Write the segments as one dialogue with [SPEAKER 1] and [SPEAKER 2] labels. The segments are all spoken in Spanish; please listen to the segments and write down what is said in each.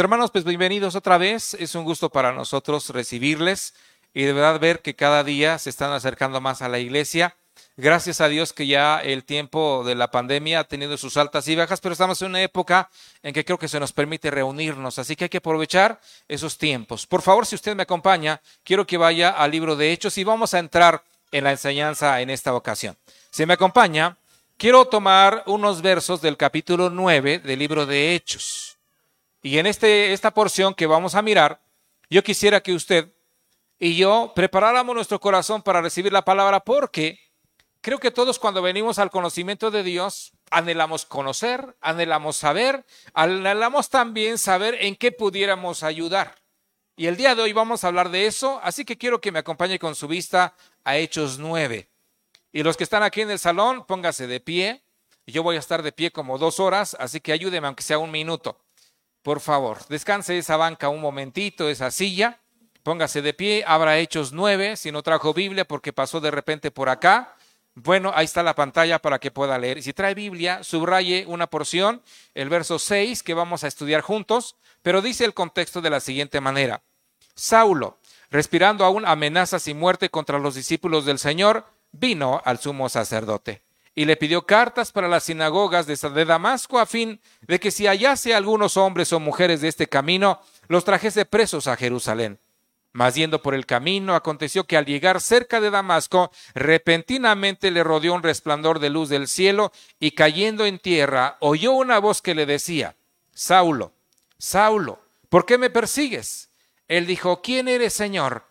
[SPEAKER 1] Hermanos, pues bienvenidos otra vez. Es un gusto para nosotros recibirles y de verdad ver que cada día se están acercando más a la iglesia. Gracias a Dios que ya el tiempo de la pandemia ha tenido sus altas y bajas, pero estamos en una época en que creo que se nos permite reunirnos, así que hay que aprovechar esos tiempos. Por favor, si usted me acompaña, quiero que vaya al libro de Hechos y vamos a entrar en la enseñanza en esta ocasión. Si me acompaña, quiero tomar unos versos del capítulo 9 del libro de Hechos. Y en este, esta porción que vamos a mirar, yo quisiera que usted y yo preparáramos nuestro corazón para recibir la palabra porque creo que todos cuando venimos al conocimiento de Dios anhelamos conocer, anhelamos saber, anhelamos también saber en qué pudiéramos ayudar. Y el día de hoy vamos a hablar de eso, así que quiero que me acompañe con su vista a Hechos 9. Y los que están aquí en el salón, póngase de pie. Yo voy a estar de pie como dos horas, así que ayúdeme aunque sea un minuto. Por favor, descanse esa banca un momentito, esa silla, póngase de pie, abra Hechos 9, si no trajo Biblia porque pasó de repente por acá. Bueno, ahí está la pantalla para que pueda leer. Si trae Biblia, subraye una porción, el verso 6, que vamos a estudiar juntos, pero dice el contexto de la siguiente manera. Saulo, respirando aún amenazas y muerte contra los discípulos del Señor, vino al sumo sacerdote y le pidió cartas para las sinagogas de Damasco a fin de que si hallase algunos hombres o mujeres de este camino, los trajese presos a Jerusalén. Mas yendo por el camino, aconteció que al llegar cerca de Damasco, repentinamente le rodeó un resplandor de luz del cielo, y cayendo en tierra, oyó una voz que le decía, Saulo, Saulo, ¿por qué me persigues? Él dijo, ¿quién eres, Señor?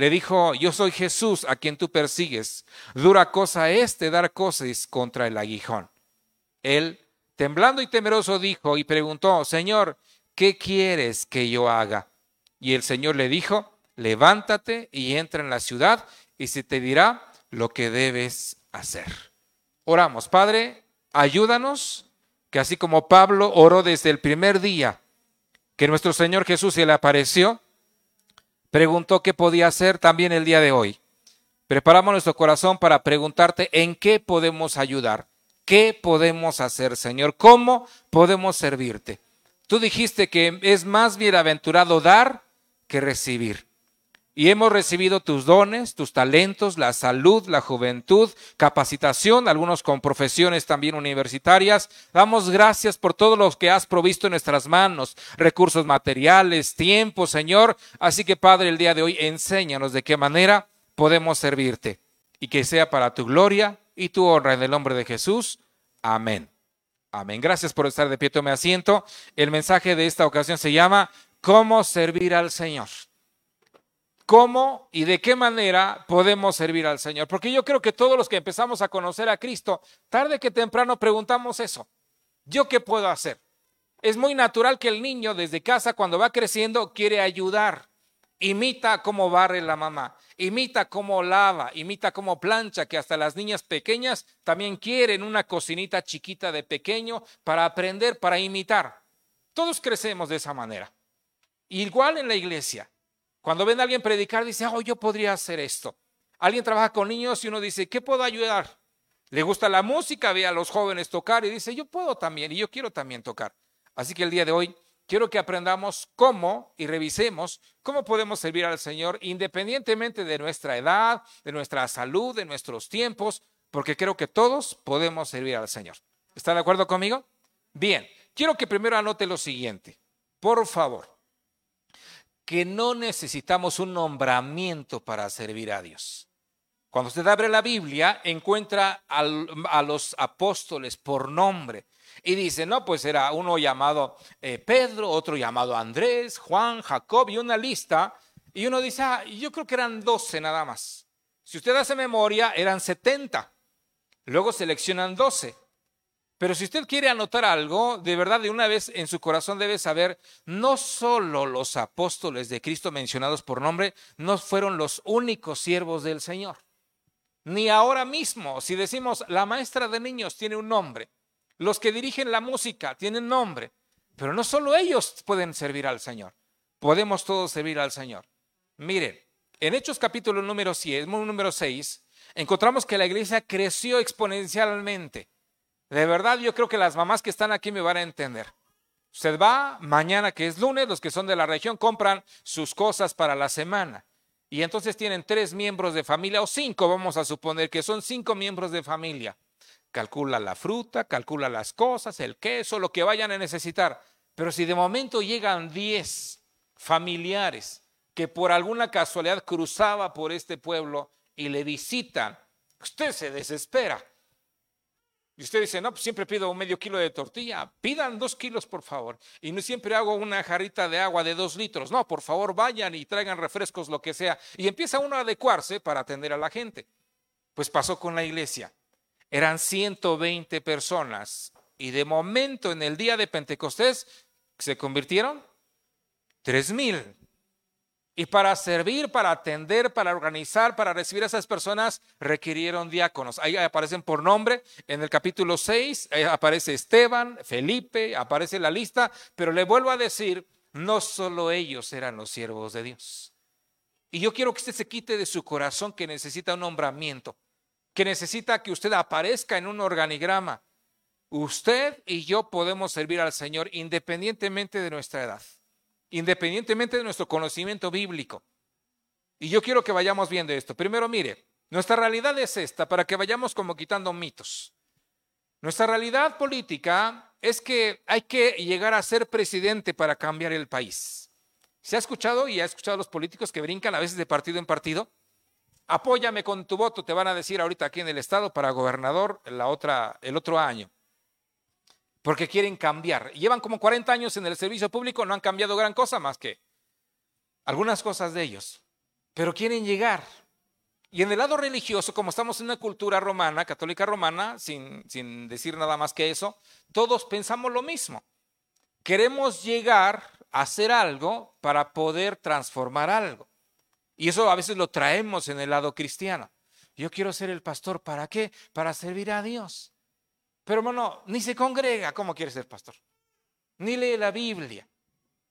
[SPEAKER 1] Le dijo, yo soy Jesús a quien tú persigues. Dura cosa es de dar cosas contra el aguijón. Él, temblando y temeroso, dijo y preguntó, Señor, ¿qué quieres que yo haga? Y el Señor le dijo, levántate y entra en la ciudad y se te dirá lo que debes hacer. Oramos, Padre, ayúdanos, que así como Pablo oró desde el primer día que nuestro Señor Jesús se le apareció, preguntó qué podía hacer también el día de hoy. Preparamos nuestro corazón para preguntarte en qué podemos ayudar, qué podemos hacer, Señor, cómo podemos servirte. Tú dijiste que es más bienaventurado dar que recibir. Y hemos recibido tus dones, tus talentos, la salud, la juventud, capacitación, algunos con profesiones también universitarias. Damos gracias por todo lo que has provisto en nuestras manos, recursos materiales, tiempo, Señor. Así que, Padre, el día de hoy enséñanos de qué manera podemos servirte y que sea para tu gloria y tu honra en el nombre de Jesús. Amén. Amén. Gracias por estar de pie, tome asiento. El mensaje de esta ocasión se llama ¿Cómo servir al Señor? Cómo y de qué manera podemos servir al Señor. Porque yo creo que todos los que empezamos a conocer a Cristo, tarde que temprano preguntamos eso. ¿Yo qué puedo hacer? Es muy natural que el niño desde casa cuando va creciendo quiere ayudar. Imita cómo barre la mamá, imita cómo lava, imita cómo plancha, que hasta las niñas pequeñas también quieren una cocinita chiquita de pequeño para aprender, para imitar. Todos crecemos de esa manera. Igual en la iglesia. Cuando ven a alguien predicar, dice, oh, yo podría hacer esto. Alguien trabaja con niños y uno dice, ¿qué puedo ayudar? Le gusta la música, ve a los jóvenes tocar y dice, yo puedo también y yo quiero también tocar. Así que el día de hoy quiero que aprendamos cómo y revisemos cómo podemos servir al Señor independientemente de nuestra edad, de nuestra salud, de nuestros tiempos, porque creo que todos podemos servir al Señor. ¿Está de acuerdo conmigo? Bien, quiero que primero anote lo siguiente. Por favor, que no necesitamos un nombramiento para servir a Dios. Cuando usted abre la Biblia, encuentra a los apóstoles por nombre y dice, no, pues era uno llamado eh, Pedro, otro llamado Andrés, Juan, Jacob y una lista. Y uno dice, ah, yo creo que eran 12 nada más. Si usted hace memoria, eran 70. Luego seleccionan 12. Pero si usted quiere anotar algo, de verdad de una vez en su corazón debe saber, no solo los apóstoles de Cristo mencionados por nombre no fueron los únicos siervos del Señor. Ni ahora mismo, si decimos la maestra de niños tiene un nombre, los que dirigen la música tienen nombre, pero no solo ellos pueden servir al Señor, podemos todos servir al Señor. Miren, en Hechos capítulo número 6, número 6 encontramos que la iglesia creció exponencialmente. De verdad, yo creo que las mamás que están aquí me van a entender. Usted va mañana, que es lunes, los que son de la región compran sus cosas para la semana. Y entonces tienen tres miembros de familia, o cinco, vamos a suponer que son cinco miembros de familia. Calcula la fruta, calcula las cosas, el queso, lo que vayan a necesitar. Pero si de momento llegan diez familiares que por alguna casualidad cruzaba por este pueblo y le visitan, usted se desespera. Y usted dice, no, pues siempre pido medio kilo de tortilla. Pidan dos kilos, por favor. Y no siempre hago una jarrita de agua de dos litros. No, por favor, vayan y traigan refrescos, lo que sea. Y empieza uno a adecuarse para atender a la gente. Pues pasó con la iglesia. Eran 120 personas. Y de momento, en el día de Pentecostés, se convirtieron 3 mil. Y para servir, para atender, para organizar, para recibir a esas personas, requirieron diáconos. Ahí aparecen por nombre. En el capítulo 6 aparece Esteban, Felipe, aparece la lista. Pero le vuelvo a decir, no solo ellos eran los siervos de Dios. Y yo quiero que usted se quite de su corazón que necesita un nombramiento, que necesita que usted aparezca en un organigrama. Usted y yo podemos servir al Señor independientemente de nuestra edad independientemente de nuestro conocimiento bíblico. Y yo quiero que vayamos viendo esto. Primero, mire, nuestra realidad es esta, para que vayamos como quitando mitos. Nuestra realidad política es que hay que llegar a ser presidente para cambiar el país. ¿Se ha escuchado y ha escuchado a los políticos que brincan a veces de partido en partido? Apóyame con tu voto, te van a decir ahorita aquí en el estado para gobernador la otra, el otro año porque quieren cambiar. Llevan como 40 años en el servicio público, no han cambiado gran cosa más que algunas cosas de ellos, pero quieren llegar. Y en el lado religioso, como estamos en una cultura romana, católica romana, sin, sin decir nada más que eso, todos pensamos lo mismo. Queremos llegar a hacer algo para poder transformar algo. Y eso a veces lo traemos en el lado cristiano. Yo quiero ser el pastor, ¿para qué? Para servir a Dios. Pero hermano, ni se congrega, ¿cómo quiere ser pastor? Ni lee la Biblia,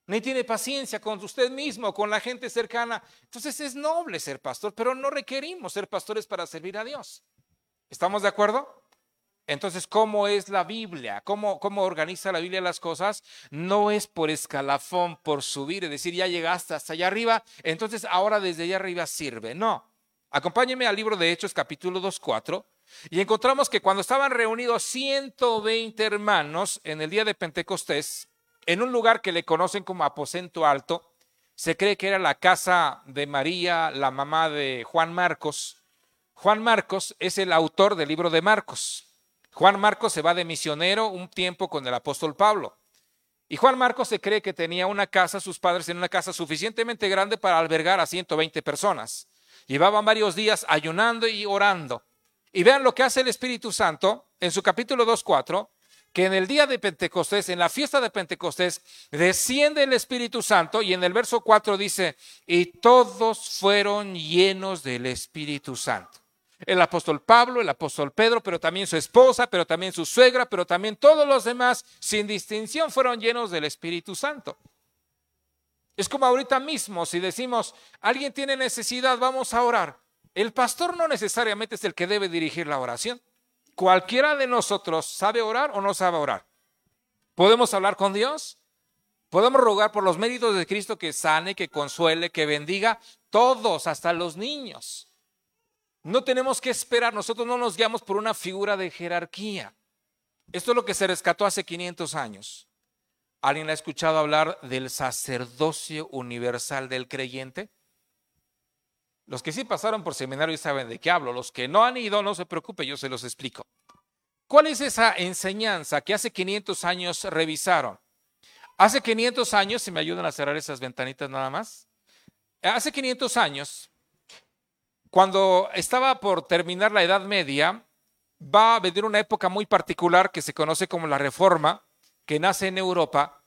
[SPEAKER 1] ni tiene paciencia con usted mismo, con la gente cercana. Entonces es noble ser pastor, pero no requerimos ser pastores para servir a Dios. ¿Estamos de acuerdo? Entonces, ¿cómo es la Biblia? ¿Cómo, ¿Cómo organiza la Biblia las cosas? No es por escalafón, por subir, es decir, ya llegaste hasta allá arriba, entonces ahora desde allá arriba sirve. No. Acompáñeme al libro de Hechos, capítulo 2, 4. Y encontramos que cuando estaban reunidos 120 hermanos en el día de Pentecostés, en un lugar que le conocen como aposento alto, se cree que era la casa de María, la mamá de Juan Marcos. Juan Marcos es el autor del libro de Marcos. Juan Marcos se va de misionero un tiempo con el apóstol Pablo. Y Juan Marcos se cree que tenía una casa, sus padres en una casa suficientemente grande para albergar a 120 personas. Llevaban varios días ayunando y orando. Y vean lo que hace el Espíritu Santo en su capítulo 2.4, que en el día de Pentecostés, en la fiesta de Pentecostés, desciende el Espíritu Santo y en el verso 4 dice, y todos fueron llenos del Espíritu Santo. El apóstol Pablo, el apóstol Pedro, pero también su esposa, pero también su suegra, pero también todos los demás, sin distinción, fueron llenos del Espíritu Santo. Es como ahorita mismo, si decimos, alguien tiene necesidad, vamos a orar. El pastor no necesariamente es el que debe dirigir la oración. Cualquiera de nosotros sabe orar o no sabe orar. ¿Podemos hablar con Dios? Podemos rogar por los méritos de Cristo que sane, que consuele, que bendiga, todos, hasta los niños. No tenemos que esperar, nosotros no nos guiamos por una figura de jerarquía. Esto es lo que se rescató hace 500 años. ¿Alguien ha escuchado hablar del sacerdocio universal del creyente? Los que sí pasaron por seminario saben de qué hablo. Los que no han ido, no se preocupe, yo se los explico. ¿Cuál es esa enseñanza que hace 500 años revisaron? Hace 500 años, si me ayudan a cerrar esas ventanitas nada más. Hace 500 años, cuando estaba por terminar la Edad Media, va a venir una época muy particular que se conoce como la Reforma, que nace en Europa,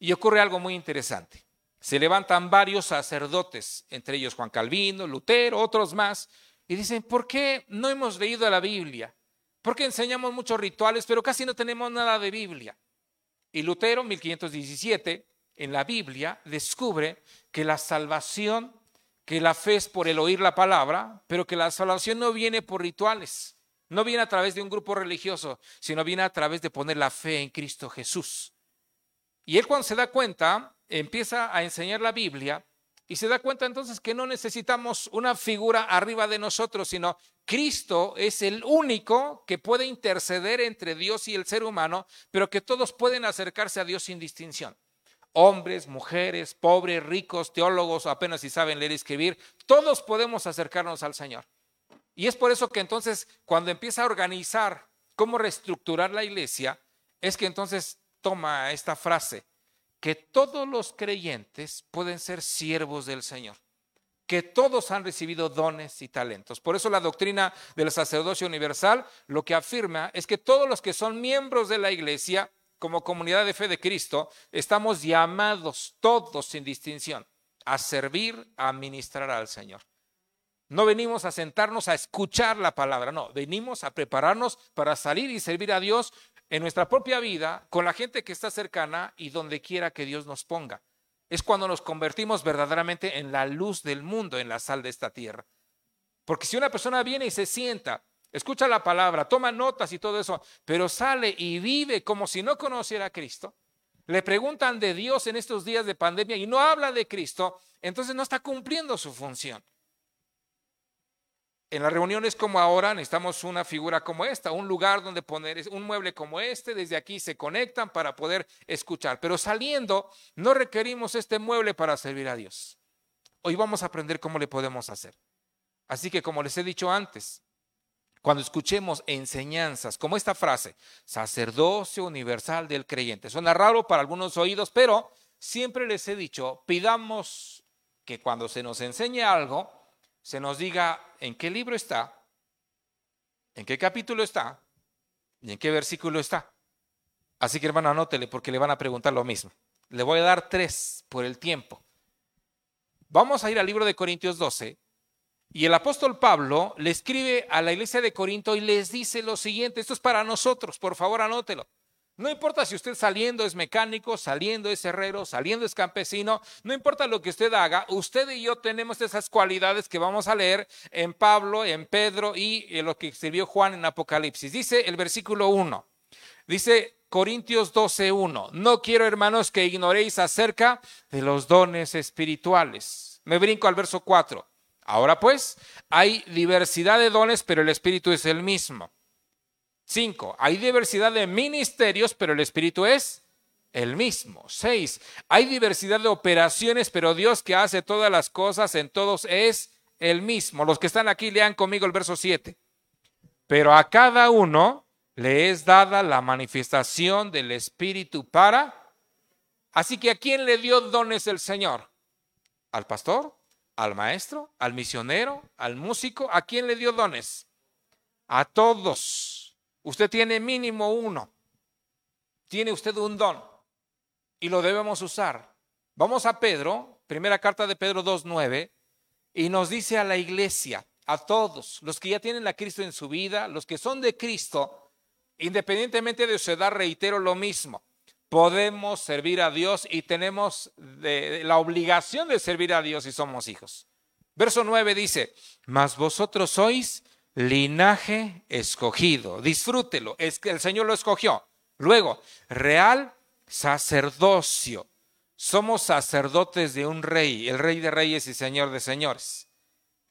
[SPEAKER 1] y ocurre algo muy interesante se levantan varios sacerdotes, entre ellos Juan Calvino, Lutero, otros más, y dicen, ¿por qué no hemos leído la Biblia? Porque enseñamos muchos rituales, pero casi no tenemos nada de Biblia. Y Lutero, 1517, en la Biblia, descubre que la salvación, que la fe es por el oír la palabra, pero que la salvación no viene por rituales, no viene a través de un grupo religioso, sino viene a través de poner la fe en Cristo Jesús. Y él cuando se da cuenta, empieza a enseñar la Biblia y se da cuenta entonces que no necesitamos una figura arriba de nosotros, sino Cristo es el único que puede interceder entre Dios y el ser humano, pero que todos pueden acercarse a Dios sin distinción. Hombres, mujeres, pobres, ricos, teólogos, apenas si saben leer y escribir, todos podemos acercarnos al Señor. Y es por eso que entonces cuando empieza a organizar cómo reestructurar la iglesia, es que entonces toma esta frase, que todos los creyentes pueden ser siervos del Señor, que todos han recibido dones y talentos. Por eso la doctrina del sacerdocio universal lo que afirma es que todos los que son miembros de la iglesia, como comunidad de fe de Cristo, estamos llamados todos sin distinción a servir, a ministrar al Señor. No venimos a sentarnos a escuchar la palabra, no, venimos a prepararnos para salir y servir a Dios en nuestra propia vida, con la gente que está cercana y donde quiera que Dios nos ponga. Es cuando nos convertimos verdaderamente en la luz del mundo, en la sal de esta tierra. Porque si una persona viene y se sienta, escucha la palabra, toma notas y todo eso, pero sale y vive como si no conociera a Cristo, le preguntan de Dios en estos días de pandemia y no habla de Cristo, entonces no está cumpliendo su función. En las reuniones como ahora necesitamos una figura como esta, un lugar donde poner un mueble como este, desde aquí se conectan para poder escuchar. Pero saliendo no requerimos este mueble para servir a Dios. Hoy vamos a aprender cómo le podemos hacer. Así que como les he dicho antes, cuando escuchemos enseñanzas como esta frase, sacerdocio universal del creyente, suena raro para algunos oídos, pero siempre les he dicho, pidamos que cuando se nos enseñe algo, se nos diga en qué libro está, en qué capítulo está y en qué versículo está. Así que hermano, anótele porque le van a preguntar lo mismo. Le voy a dar tres por el tiempo. Vamos a ir al libro de Corintios 12 y el apóstol Pablo le escribe a la iglesia de Corinto y les dice lo siguiente, esto es para nosotros, por favor anótelo. No importa si usted saliendo es mecánico, saliendo es herrero, saliendo es campesino, no importa lo que usted haga, usted y yo tenemos esas cualidades que vamos a leer en Pablo, en Pedro y en lo que escribió Juan en Apocalipsis. Dice el versículo 1, dice Corintios 12.1, no quiero hermanos que ignoréis acerca de los dones espirituales. Me brinco al verso 4. Ahora pues, hay diversidad de dones, pero el Espíritu es el mismo. Cinco, hay diversidad de ministerios, pero el Espíritu es el mismo. Seis, hay diversidad de operaciones, pero Dios que hace todas las cosas en todos es el mismo. Los que están aquí lean conmigo el verso 7. Pero a cada uno le es dada la manifestación del Espíritu para... Así que ¿a quién le dio dones el Señor? ¿Al pastor? ¿Al maestro? ¿Al misionero? ¿Al músico? ¿A quién le dio dones? A todos. Usted tiene mínimo uno. Tiene usted un don y lo debemos usar. Vamos a Pedro, primera carta de Pedro 2.9, y nos dice a la iglesia, a todos, los que ya tienen a Cristo en su vida, los que son de Cristo, independientemente de su edad, reitero lo mismo. Podemos servir a Dios y tenemos la obligación de servir a Dios si somos hijos. Verso 9 dice, mas vosotros sois linaje escogido. Disfrútelo, es que el Señor lo escogió. Luego, real sacerdocio. Somos sacerdotes de un rey, el rey de reyes y señor de señores.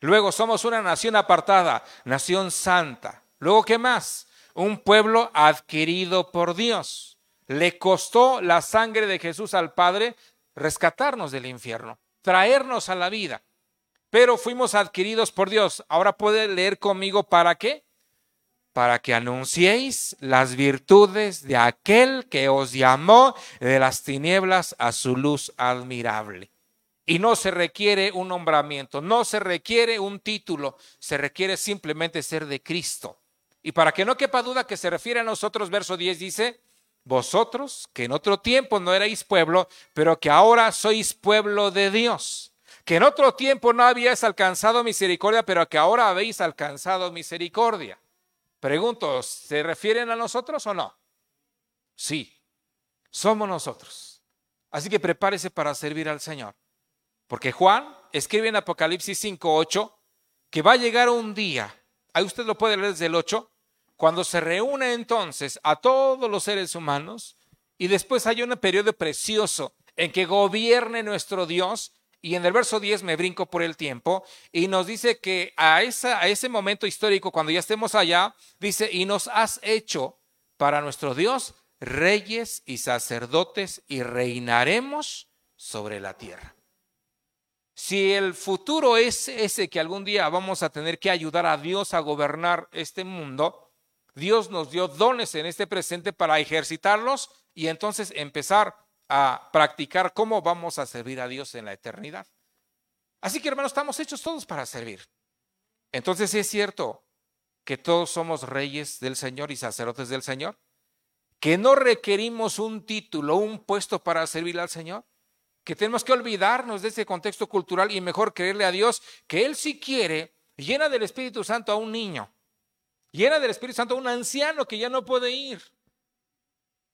[SPEAKER 1] Luego somos una nación apartada, nación santa. Luego, ¿qué más? Un pueblo adquirido por Dios. Le costó la sangre de Jesús al Padre rescatarnos del infierno, traernos a la vida pero fuimos adquiridos por Dios. Ahora puede leer conmigo para qué? Para que anunciéis las virtudes de aquel que os llamó de las tinieblas a su luz admirable. Y no se requiere un nombramiento, no se requiere un título, se requiere simplemente ser de Cristo. Y para que no quepa duda que se refiere a nosotros, verso 10 dice, vosotros que en otro tiempo no erais pueblo, pero que ahora sois pueblo de Dios que en otro tiempo no habíais alcanzado misericordia, pero que ahora habéis alcanzado misericordia. Pregunto, ¿se refieren a nosotros o no? Sí, somos nosotros. Así que prepárese para servir al Señor. Porque Juan escribe en Apocalipsis 5:8 que va a llegar un día, ahí usted lo puede leer desde el 8, cuando se reúne entonces a todos los seres humanos y después hay un periodo precioso en que gobierne nuestro Dios. Y en el verso 10 me brinco por el tiempo y nos dice que a, esa, a ese momento histórico, cuando ya estemos allá, dice, y nos has hecho para nuestro Dios reyes y sacerdotes y reinaremos sobre la tierra. Si el futuro es ese que algún día vamos a tener que ayudar a Dios a gobernar este mundo, Dios nos dio dones en este presente para ejercitarlos y entonces empezar a practicar cómo vamos a servir a Dios en la eternidad. Así que hermanos, estamos hechos todos para servir. Entonces es cierto que todos somos reyes del Señor y sacerdotes del Señor, que no requerimos un título, un puesto para servir al Señor, que tenemos que olvidarnos de ese contexto cultural y mejor creerle a Dios que Él si quiere llena del Espíritu Santo a un niño, llena del Espíritu Santo a un anciano que ya no puede ir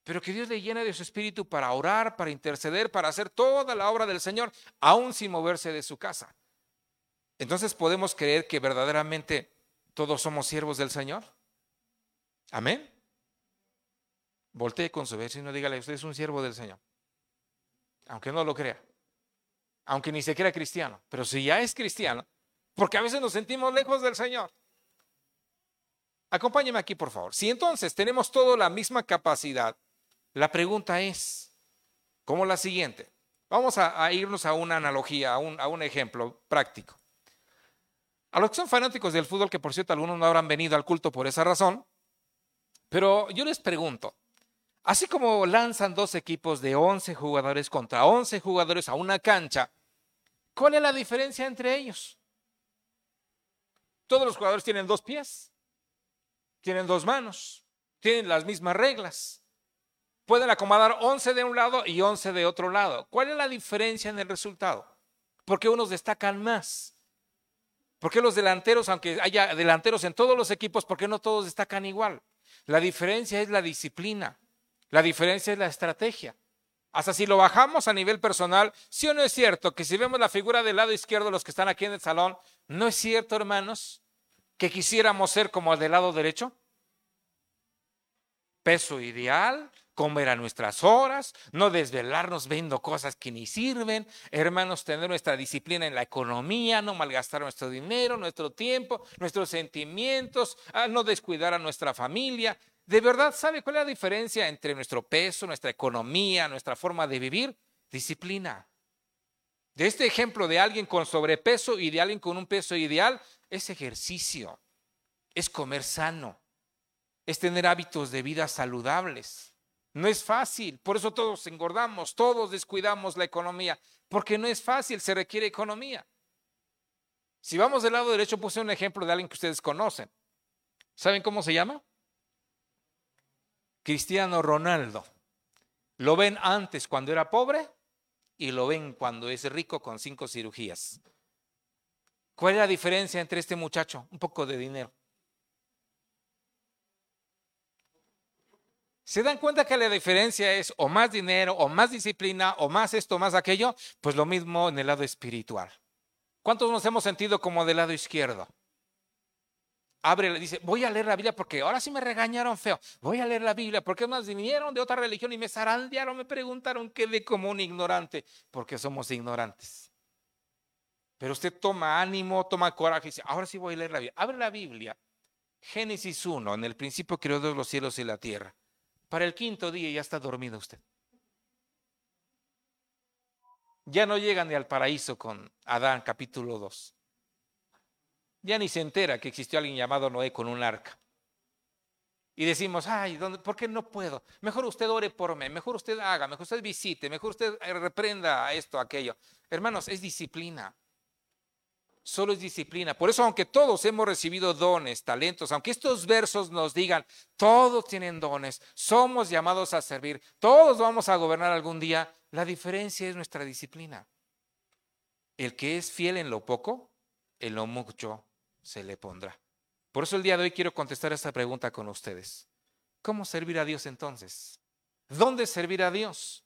[SPEAKER 1] pero que Dios le llena de su espíritu para orar, para interceder, para hacer toda la obra del Señor, aún sin moverse de su casa. Entonces podemos creer que verdaderamente todos somos siervos del Señor. Amén. Voltee con su vecino y dígale, usted es un siervo del Señor. Aunque no lo crea. Aunque ni se crea cristiano. Pero si ya es cristiano, porque a veces nos sentimos lejos del Señor. Acompáñeme aquí, por favor. Si entonces tenemos toda la misma capacidad la pregunta es, ¿cómo la siguiente? Vamos a, irnos a una analogía, a un, a un ejemplo práctico. A los que son fanáticos del fútbol, que por cierto algunos no habrán venido al culto por esa razón, pero yo les pregunto, así como lanzan dos equipos de 11 jugadores contra 11 jugadores a una cancha, ¿cuál es la diferencia entre ellos? Todos los jugadores tienen dos pies, tienen dos manos, tienen las mismas reglas pueden acomodar 11 de un lado y 11 de otro lado. ¿Cuál es la diferencia en el resultado? Porque unos destacan más. Porque los delanteros, aunque haya delanteros en todos los equipos, porque no todos destacan igual? La diferencia es la disciplina. La diferencia es la estrategia. Hasta si lo bajamos a nivel personal, sí o no es cierto que si vemos la figura del lado izquierdo, los que están aquí en el salón, ¿no es cierto, hermanos, que quisiéramos ser como el del lado derecho? Peso ideal, comer a nuestras horas, no desvelarnos viendo cosas que ni sirven, hermanos, tener nuestra disciplina en la economía, no malgastar nuestro dinero, nuestro tiempo, nuestros sentimientos, no descuidar a nuestra familia. ¿De verdad sabe cuál es la diferencia entre nuestro peso, nuestra economía, nuestra forma de vivir? Disciplina. De este ejemplo de alguien con sobrepeso y de alguien con un peso ideal, es ejercicio, es comer sano, es tener hábitos de vida saludables. No es fácil, por eso todos engordamos, todos descuidamos la economía, porque no es fácil, se requiere economía. Si vamos del lado derecho, puse un ejemplo de alguien que ustedes conocen. ¿Saben cómo se llama? Cristiano Ronaldo. Lo ven antes cuando era pobre y lo ven cuando es rico con cinco cirugías. ¿Cuál es la diferencia entre este muchacho? Un poco de dinero. ¿Se dan cuenta que la diferencia es o más dinero, o más disciplina, o más esto, más aquello? Pues lo mismo en el lado espiritual. ¿Cuántos nos hemos sentido como del lado izquierdo? Abre, dice, voy a leer la Biblia porque ahora sí me regañaron feo. Voy a leer la Biblia porque más vinieron de otra religión y me zarandearon, me preguntaron qué de como un ignorante, porque somos ignorantes. Pero usted toma ánimo, toma coraje y dice, ahora sí voy a leer la Biblia. Abre la Biblia. Génesis 1, en el principio creó Dios los cielos y la tierra. Para el quinto día ya está dormido usted. Ya no llega ni al paraíso con Adán capítulo 2. Ya ni se entera que existió alguien llamado Noé con un arca. Y decimos, ay, ¿por qué no puedo? Mejor usted ore por mí, mejor usted haga, mejor usted visite, mejor usted reprenda esto, aquello. Hermanos, es disciplina solo es disciplina. Por eso, aunque todos hemos recibido dones, talentos, aunque estos versos nos digan, todos tienen dones, somos llamados a servir, todos vamos a gobernar algún día, la diferencia es nuestra disciplina. El que es fiel en lo poco, en lo mucho se le pondrá. Por eso el día de hoy quiero contestar esta pregunta con ustedes. ¿Cómo servir a Dios entonces? ¿Dónde servir a Dios?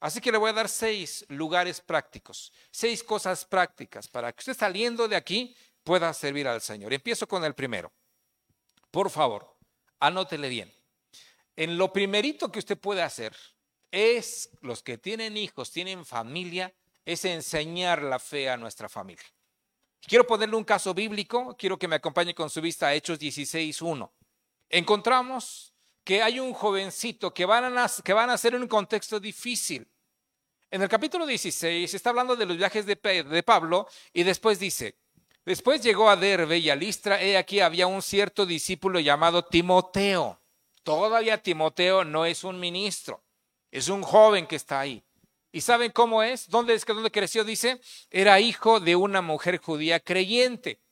[SPEAKER 1] Así que le voy a dar seis lugares prácticos, seis cosas prácticas para que usted saliendo de aquí pueda servir al Señor. Empiezo con el primero. Por favor, anótele bien. En lo primerito que usted puede hacer, es, los que tienen hijos, tienen familia, es enseñar la fe a nuestra familia. Quiero ponerle un caso bíblico, quiero que me acompañe con su vista a Hechos 16.1. Encontramos que hay un jovencito que van, a, que van a nacer en un contexto difícil. En el capítulo 16 está hablando de los viajes de, de Pablo y después dice, después llegó a Derbe y a Listra, he aquí había un cierto discípulo llamado Timoteo. Todavía Timoteo no es un ministro, es un joven que está ahí. ¿Y saben cómo es? ¿Dónde es que dónde creció? Dice, era hijo de una mujer judía creyente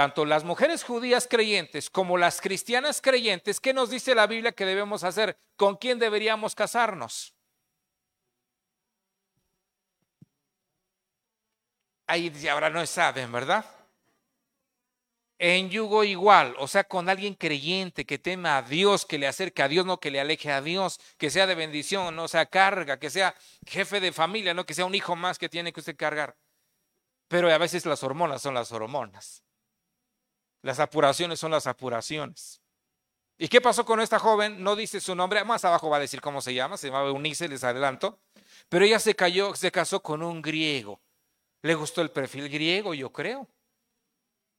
[SPEAKER 1] tanto las mujeres judías creyentes como las cristianas creyentes, ¿qué nos dice la Biblia que debemos hacer? ¿Con quién deberíamos casarnos? Ahí ahora no saben, ¿verdad? En yugo igual, o sea, con alguien creyente que tema a Dios, que le acerque a Dios, no que le aleje a Dios, que sea de bendición, no sea carga, que sea jefe de familia, no que sea un hijo más que tiene que usted cargar. Pero a veces las hormonas son las hormonas. Las apuraciones son las apuraciones. ¿Y qué pasó con esta joven? No dice su nombre, más abajo va a decir cómo se llama, se llamaba Eunice, les adelanto. Pero ella se cayó, se casó con un griego. Le gustó el perfil griego, yo creo.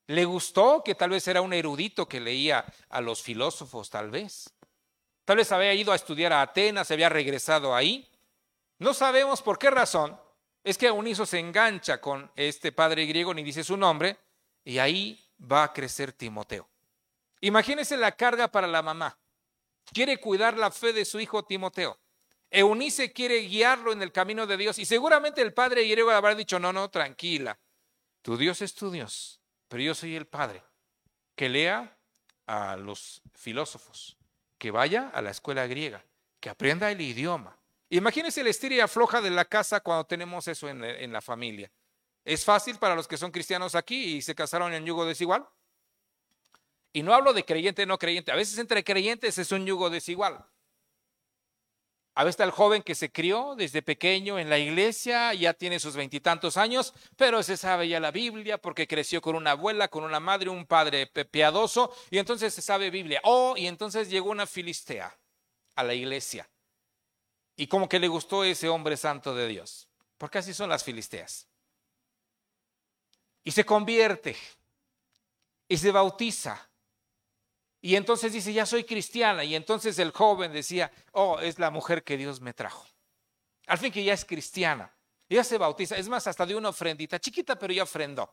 [SPEAKER 1] Le gustó que tal vez era un erudito que leía a los filósofos, tal vez. Tal vez había ido a estudiar a Atenas, se había regresado ahí. No sabemos por qué razón. Es que Eunice se engancha con este padre griego, ni dice su nombre, y ahí va a crecer Timoteo. Imagínense la carga para la mamá. Quiere cuidar la fe de su hijo Timoteo. Eunice quiere guiarlo en el camino de Dios y seguramente el padre griego habrá dicho, no, no, tranquila. Tu Dios es tu Dios, pero yo soy el padre. Que lea a los filósofos, que vaya a la escuela griega, que aprenda el idioma. Imagínense la estira y afloja de la casa cuando tenemos eso en, en la familia. ¿Es fácil para los que son cristianos aquí y se casaron en yugo desigual? Y no hablo de creyente no creyente. A veces entre creyentes es un yugo desigual. A veces está el joven que se crió desde pequeño en la iglesia, ya tiene sus veintitantos años, pero se sabe ya la Biblia porque creció con una abuela, con una madre, un padre piadoso, y entonces se sabe Biblia. Oh, y entonces llegó una filistea a la iglesia. Y como que le gustó ese hombre santo de Dios, porque así son las filisteas y se convierte y se bautiza. Y entonces dice, ya soy cristiana. Y entonces el joven decía, oh, es la mujer que Dios me trajo. Al fin que ya es cristiana. ya se bautiza. Es más, hasta de una ofrendita, chiquita, pero ya ofrendó.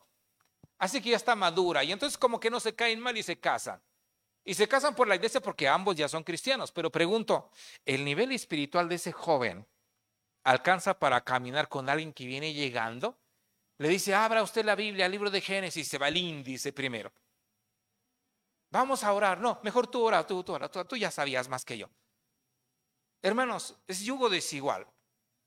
[SPEAKER 1] Así que ya está madura. Y entonces como que no se caen mal y se casan. Y se casan por la iglesia porque ambos ya son cristianos. Pero pregunto, ¿el nivel espiritual de ese joven alcanza para caminar con alguien que viene llegando? Le dice, abra usted la Biblia, el libro de Génesis, se va el índice primero. Vamos a orar. No, mejor tú ora, tú, tú ora, tú, ya sabías más que yo. Hermanos, es yugo desigual.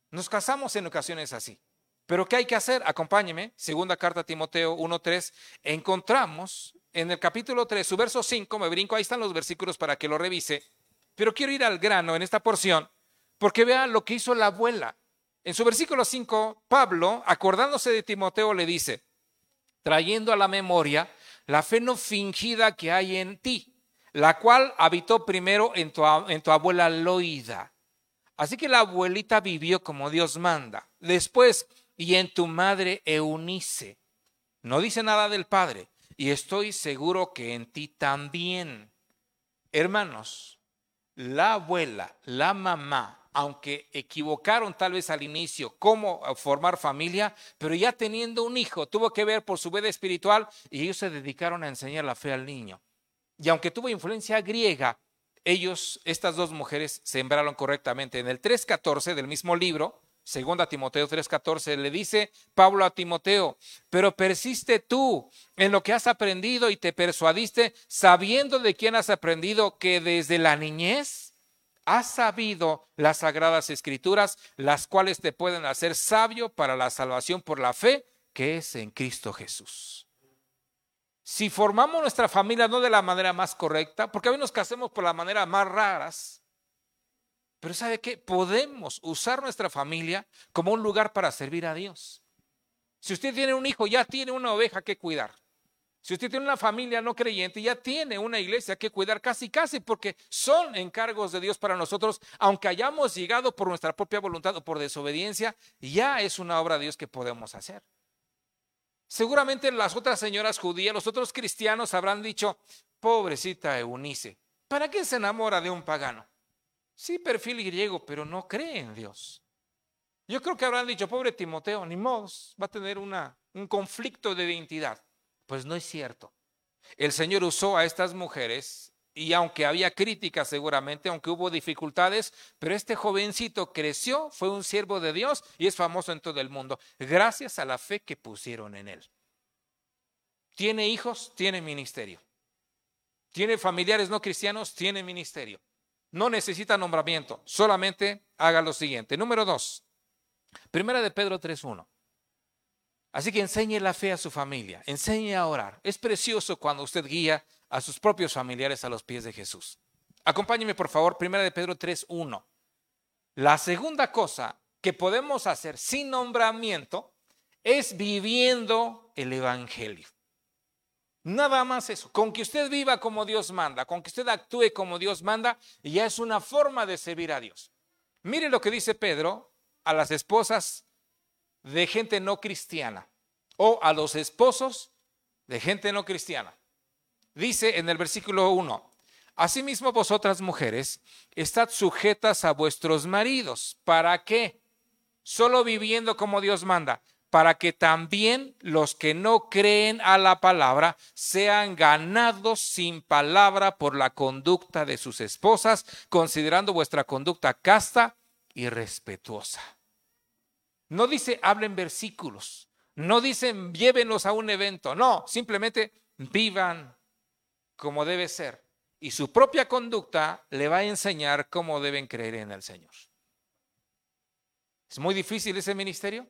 [SPEAKER 1] Nos casamos en ocasiones así. Pero ¿qué hay que hacer? Acompáñeme. Segunda carta a Timoteo 1.3. Encontramos en el capítulo 3, su verso 5, me brinco, ahí están los versículos para que lo revise. Pero quiero ir al grano en esta porción, porque vean lo que hizo la abuela. En su versículo 5, Pablo, acordándose de Timoteo, le dice, trayendo a la memoria la fe no fingida que hay en ti, la cual habitó primero en tu, en tu abuela Loida. Así que la abuelita vivió como Dios manda. Después, y en tu madre Eunice. No dice nada del padre. Y estoy seguro que en ti también. Hermanos, la abuela, la mamá, aunque equivocaron tal vez al inicio cómo formar familia, pero ya teniendo un hijo, tuvo que ver por su vida espiritual y ellos se dedicaron a enseñar la fe al niño. Y aunque tuvo influencia griega, ellos, estas dos mujeres, sembraron correctamente. En el 3.14 del mismo libro, segunda Timoteo 3.14, le dice Pablo a Timoteo, pero persiste tú en lo que has aprendido y te persuadiste sabiendo de quién has aprendido que desde la niñez has sabido las sagradas escrituras, las cuales te pueden hacer sabio para la salvación por la fe que es en Cristo Jesús. Si formamos nuestra familia no de la manera más correcta, porque a veces nos casamos por la manera más raras, pero ¿sabe qué? Podemos usar nuestra familia como un lugar para servir a Dios. Si usted tiene un hijo, ya tiene una oveja que cuidar. Si usted tiene una familia no creyente, ya tiene una iglesia que cuidar casi, casi, porque son encargos de Dios para nosotros, aunque hayamos llegado por nuestra propia voluntad o por desobediencia, ya es una obra de Dios que podemos hacer. Seguramente las otras señoras judías, los otros cristianos habrán dicho, pobrecita Eunice, ¿para qué se enamora de un pagano? Sí, perfil griego, pero no cree en Dios. Yo creo que habrán dicho, pobre Timoteo, ni modo, va a tener una, un conflicto de identidad. Pues no es cierto. El Señor usó a estas mujeres y aunque había críticas seguramente, aunque hubo dificultades, pero este jovencito creció, fue un siervo de Dios y es famoso en todo el mundo, gracias a la fe que pusieron en él. Tiene hijos, tiene ministerio. Tiene familiares no cristianos, tiene ministerio. No necesita nombramiento, solamente haga lo siguiente. Número dos, primera de Pedro 3.1. Así que enseñe la fe a su familia, enseñe a orar. Es precioso cuando usted guía a sus propios familiares a los pies de Jesús. Acompáñeme, por favor, primera de Pedro 3.1. La segunda cosa que podemos hacer sin nombramiento es viviendo el Evangelio. Nada más eso. Con que usted viva como Dios manda, con que usted actúe como Dios manda, ya es una forma de servir a Dios. Mire lo que dice Pedro a las esposas de gente no cristiana o a los esposos de gente no cristiana. Dice en el versículo 1, Asimismo vosotras mujeres, estad sujetas a vuestros maridos. ¿Para qué? Solo viviendo como Dios manda, para que también los que no creen a la palabra sean ganados sin palabra por la conducta de sus esposas, considerando vuestra conducta casta y respetuosa. No dice hablen versículos, no dicen llévenlos a un evento, no, simplemente vivan como debe ser. Y su propia conducta le va a enseñar cómo deben creer en el Señor. ¿Es muy difícil ese ministerio?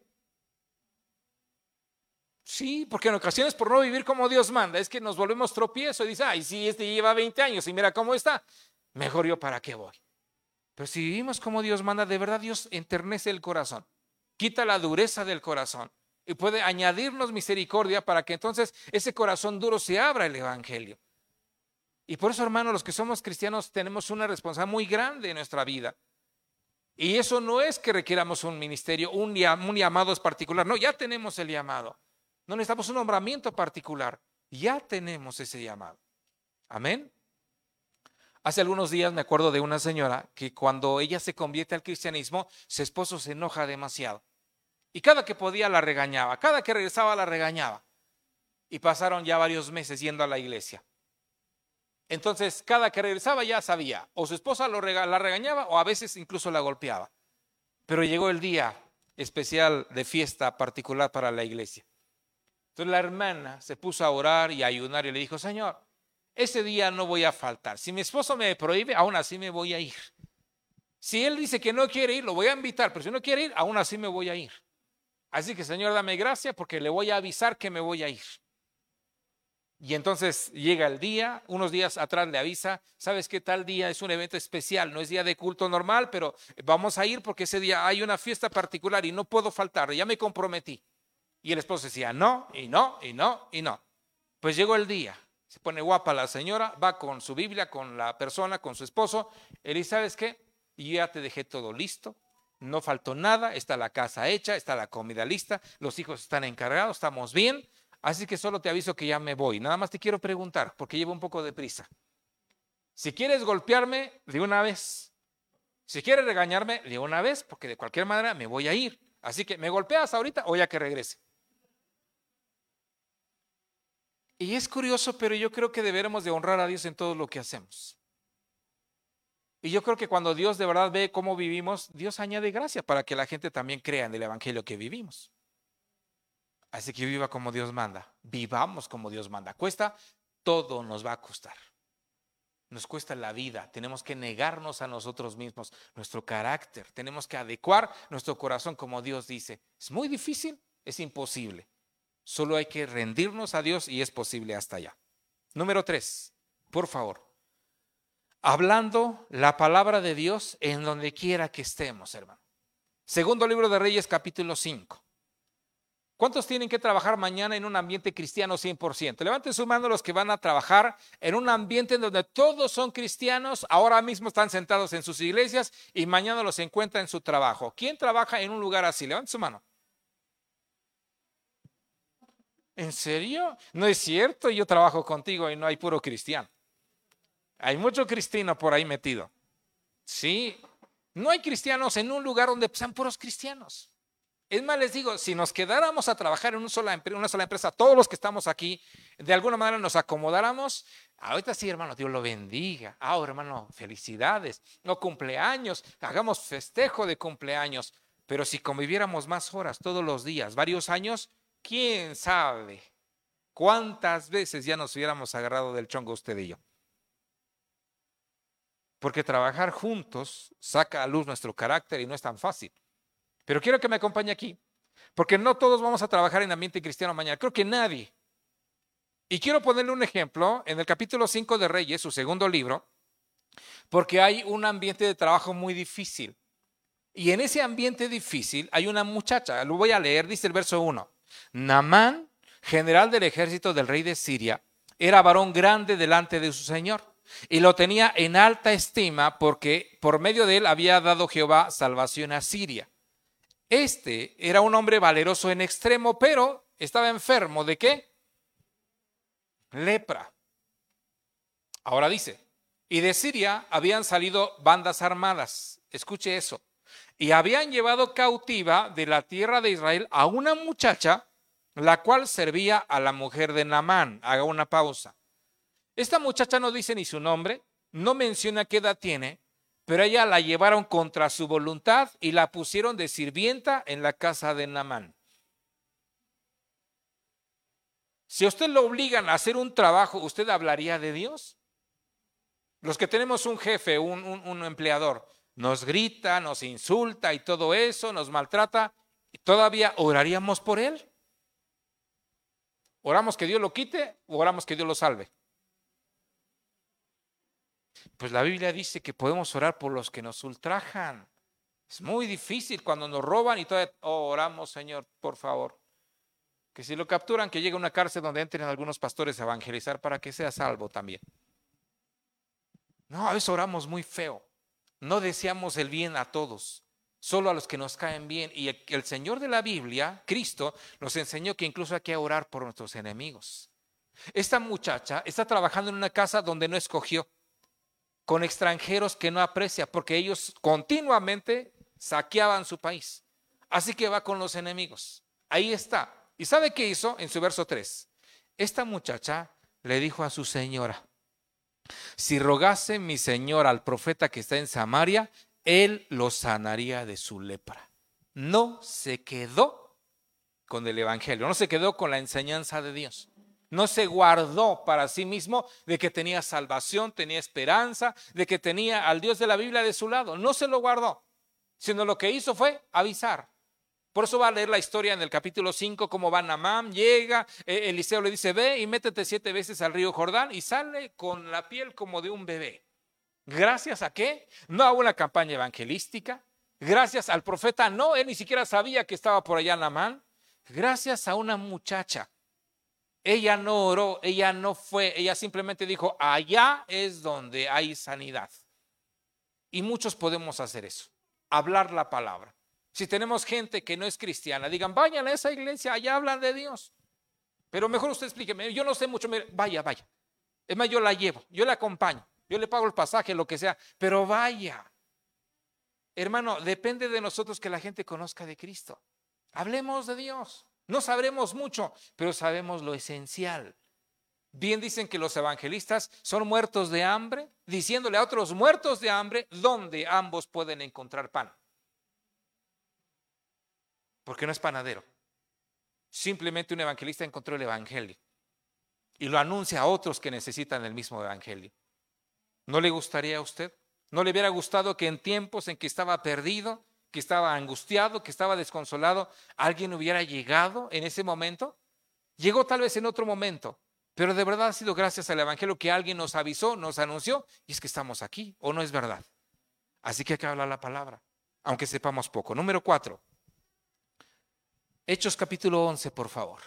[SPEAKER 1] Sí, porque en ocasiones por no vivir como Dios manda, es que nos volvemos tropiezo y dice, ay, sí, este lleva 20 años y mira cómo está, mejor yo para qué voy. Pero si vivimos como Dios manda, de verdad Dios enternece el corazón quita la dureza del corazón y puede añadirnos misericordia para que entonces ese corazón duro se abra el Evangelio. Y por eso, hermanos, los que somos cristianos tenemos una responsabilidad muy grande en nuestra vida. Y eso no es que requiramos un ministerio, un, un llamado particular. No, ya tenemos el llamado. No necesitamos un nombramiento particular. Ya tenemos ese llamado. Amén. Hace algunos días me acuerdo de una señora que cuando ella se convierte al cristianismo, su esposo se enoja demasiado. Y cada que podía la regañaba, cada que regresaba la regañaba. Y pasaron ya varios meses yendo a la iglesia. Entonces, cada que regresaba ya sabía, o su esposa la regañaba o a veces incluso la golpeaba. Pero llegó el día especial de fiesta particular para la iglesia. Entonces la hermana se puso a orar y a ayunar y le dijo, Señor, ese día no voy a faltar. Si mi esposo me prohíbe, aún así me voy a ir. Si él dice que no quiere ir, lo voy a invitar, pero si no quiere ir, aún así me voy a ir. Así que Señor, dame gracia porque le voy a avisar que me voy a ir. Y entonces llega el día, unos días atrás le avisa, sabes que tal día es un evento especial, no es día de culto normal, pero vamos a ir porque ese día hay una fiesta particular y no puedo faltar, ya me comprometí. Y el esposo decía, no, y no, y no, y no. Pues llegó el día, se pone guapa la señora, va con su Biblia, con la persona, con su esposo, él dice, ¿sabes qué? Ya te dejé todo listo, no faltó nada, está la casa hecha, está la comida lista, los hijos están encargados, estamos bien, así que solo te aviso que ya me voy. Nada más te quiero preguntar, porque llevo un poco de prisa. Si quieres golpearme, de una vez. Si quieres regañarme, de una vez, porque de cualquier manera me voy a ir. Así que, ¿me golpeas ahorita o ya que regrese? Y es curioso, pero yo creo que deberemos de honrar a Dios en todo lo que hacemos. Y yo creo que cuando Dios de verdad ve cómo vivimos, Dios añade gracia para que la gente también crea en el Evangelio que vivimos. Así que viva como Dios manda, vivamos como Dios manda. Cuesta, todo nos va a costar. Nos cuesta la vida, tenemos que negarnos a nosotros mismos, nuestro carácter, tenemos que adecuar nuestro corazón como Dios dice. ¿Es muy difícil? Es imposible. Solo hay que rendirnos a Dios y es posible hasta allá. Número tres, por favor hablando la palabra de Dios en donde quiera que estemos, hermano. Segundo libro de Reyes, capítulo 5. ¿Cuántos tienen que trabajar mañana en un ambiente cristiano 100%? Levanten su mano los que van a trabajar en un ambiente en donde todos son cristianos, ahora mismo están sentados en sus iglesias y mañana los encuentra en su trabajo. ¿Quién trabaja en un lugar así? Levanten su mano. ¿En serio? No es cierto, yo trabajo contigo y no hay puro cristiano. Hay mucho cristiano por ahí metido. Sí, no hay cristianos en un lugar donde sean puros cristianos. Es más, les digo, si nos quedáramos a trabajar en una sola, empresa, todos los que estamos aquí, de alguna manera nos acomodáramos, ahorita sí, hermano, Dios lo bendiga. Ah, hermano, felicidades. No cumpleaños, hagamos festejo de cumpleaños. Pero si conviviéramos más horas todos los días, varios años, quién sabe cuántas veces ya nos hubiéramos agarrado del chongo usted y yo. Porque trabajar juntos saca a luz nuestro carácter y no es tan fácil. Pero quiero que me acompañe aquí, porque no todos vamos a trabajar en ambiente cristiano mañana, creo que nadie. Y quiero ponerle un ejemplo en el capítulo 5 de Reyes, su segundo libro, porque hay un ambiente de trabajo muy difícil. Y en ese ambiente difícil hay una muchacha, lo voy a leer, dice el verso 1. Namán, general del ejército del rey de Siria, era varón grande delante de su señor y lo tenía en alta estima porque por medio de él había dado Jehová salvación a Siria. Este era un hombre valeroso en extremo, pero estaba enfermo de qué? Lepra. Ahora dice, y de Siria habían salido bandas armadas, escuche eso, y habían llevado cautiva de la tierra de Israel a una muchacha, la cual servía a la mujer de Naamán. Haga una pausa. Esta muchacha no dice ni su nombre, no menciona qué edad tiene, pero ella la llevaron contra su voluntad y la pusieron de sirvienta en la casa de Namán. Si a usted lo obligan a hacer un trabajo, ¿usted hablaría de Dios? Los que tenemos un jefe, un, un empleador, nos grita, nos insulta y todo eso, nos maltrata, ¿y todavía oraríamos por él? ¿Oramos que Dios lo quite o oramos que Dios lo salve? Pues la Biblia dice que podemos orar por los que nos ultrajan. Es muy difícil cuando nos roban y todavía oh, oramos, Señor, por favor. Que si lo capturan, que llegue a una cárcel donde entren algunos pastores a evangelizar para que sea salvo también. No, a veces oramos muy feo. No deseamos el bien a todos, solo a los que nos caen bien. Y el Señor de la Biblia, Cristo, nos enseñó que incluso hay que orar por nuestros enemigos. Esta muchacha está trabajando en una casa donde no escogió con extranjeros que no aprecia, porque ellos continuamente saqueaban su país. Así que va con los enemigos. Ahí está. ¿Y sabe qué hizo en su verso 3? Esta muchacha le dijo a su señora, si rogase mi señor al profeta que está en Samaria, él lo sanaría de su lepra. No se quedó con el Evangelio, no se quedó con la enseñanza de Dios no se guardó para sí mismo de que tenía salvación, tenía esperanza, de que tenía al Dios de la Biblia de su lado. No se lo guardó, sino lo que hizo fue avisar. Por eso va a leer la historia en el capítulo 5, cómo va Namán, llega, eh, Eliseo le dice, ve y métete siete veces al río Jordán y sale con la piel como de un bebé. ¿Gracias a qué? No a una campaña evangelística, gracias al profeta, no, él ni siquiera sabía que estaba por allá Namán, gracias a una muchacha ella no oró, ella no fue, ella simplemente dijo, allá es donde hay sanidad. Y muchos podemos hacer eso, hablar la palabra. Si tenemos gente que no es cristiana, digan, vayan a esa iglesia, allá hablan de Dios. Pero mejor usted explíqueme, yo no sé mucho, vaya, vaya. Es más, yo la llevo, yo la acompaño, yo le pago el pasaje, lo que sea, pero vaya. Hermano, depende de nosotros que la gente conozca de Cristo. Hablemos de Dios. No sabremos mucho, pero sabemos lo esencial. Bien dicen que los evangelistas son muertos de hambre, diciéndole a otros muertos de hambre dónde ambos pueden encontrar pan. Porque no es panadero. Simplemente un evangelista encontró el evangelio y lo anuncia a otros que necesitan el mismo evangelio. ¿No le gustaría a usted? ¿No le hubiera gustado que en tiempos en que estaba perdido, que estaba angustiado, que estaba desconsolado, alguien hubiera llegado en ese momento. Llegó tal vez en otro momento, pero de verdad ha sido gracias al Evangelio que alguien nos avisó, nos anunció, y es que estamos aquí, o no es verdad. Así que hay que hablar la palabra, aunque sepamos poco. Número cuatro. Hechos capítulo 11, por favor.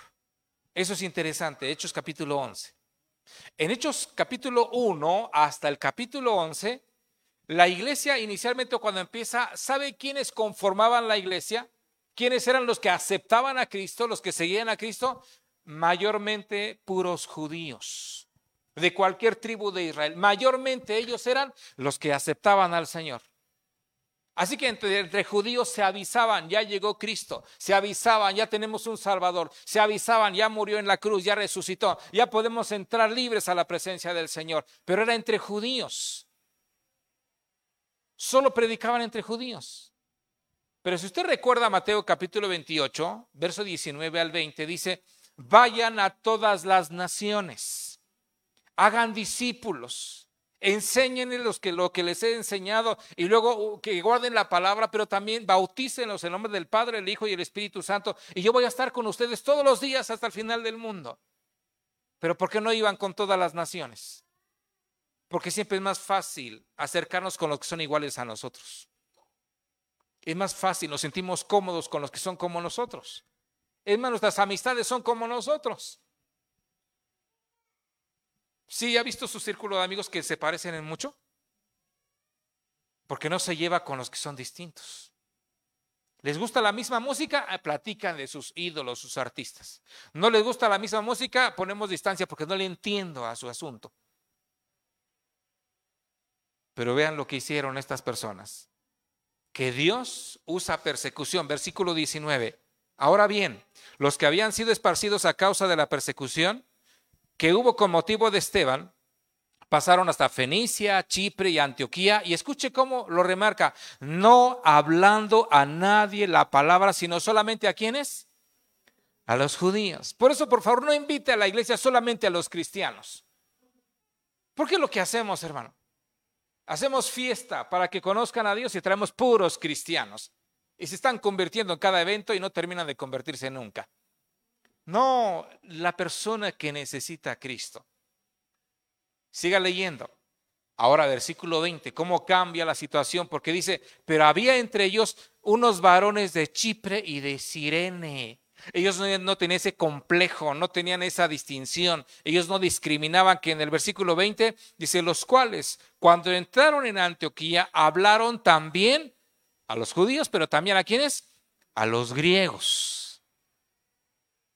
[SPEAKER 1] Eso es interesante, Hechos capítulo 11. En Hechos capítulo 1 hasta el capítulo 11, la iglesia inicialmente cuando empieza, ¿sabe quiénes conformaban la iglesia? ¿Quiénes eran los que aceptaban a Cristo, los que seguían a Cristo? Mayormente puros judíos, de cualquier tribu de Israel. Mayormente ellos eran los que aceptaban al Señor. Así que entre, judíos se avisaban, ya llegó Cristo, se avisaban, ya tenemos un Salvador, se avisaban, ya murió en la cruz, ya resucitó, ya podemos entrar libres a la presencia del Señor. Pero era entre judíos. Solo predicaban entre judíos. Pero si usted recuerda Mateo capítulo 28, verso 19 al 20, dice, vayan a todas las naciones, hagan discípulos enséñenles lo que les he enseñado y luego uh, que guarden la palabra, pero también bautícenlos en nombre del Padre, el Hijo y el Espíritu Santo. Y yo voy a estar con ustedes todos los días hasta el final del mundo. Pero ¿por qué no iban con todas las naciones? Porque siempre es más fácil acercarnos con los que son iguales a nosotros. Es más fácil, nos sentimos cómodos con los que son como nosotros. Es más, nuestras amistades son como nosotros. ¿Sí ha visto su círculo de amigos que se parecen en mucho? Porque no se lleva con los que son distintos. ¿Les gusta la misma música? Ah, platican de sus ídolos, sus artistas. ¿No les gusta la misma música? Ponemos distancia porque no le entiendo a su asunto. Pero vean lo que hicieron estas personas. Que Dios usa persecución. Versículo 19. Ahora bien, los que habían sido esparcidos a causa de la persecución que hubo con motivo de Esteban, pasaron hasta Fenicia, Chipre y Antioquía, y escuche cómo lo remarca, no hablando a nadie la palabra, sino solamente a quienes? A los judíos. Por eso, por favor, no invite a la iglesia solamente a los cristianos. Porque lo que hacemos, hermano. Hacemos fiesta para que conozcan a Dios y traemos puros cristianos. Y se están convirtiendo en cada evento y no terminan de convertirse nunca. No la persona que necesita a Cristo. Siga leyendo. Ahora, versículo 20, cómo cambia la situación, porque dice, pero había entre ellos unos varones de Chipre y de Sirene. Ellos no, tenían ese complejo, no tenían esa distinción. Ellos no discriminaban, que en el versículo 20 dice, los cuales cuando entraron en Antioquía hablaron también a los judíos, pero también a quienes? A los griegos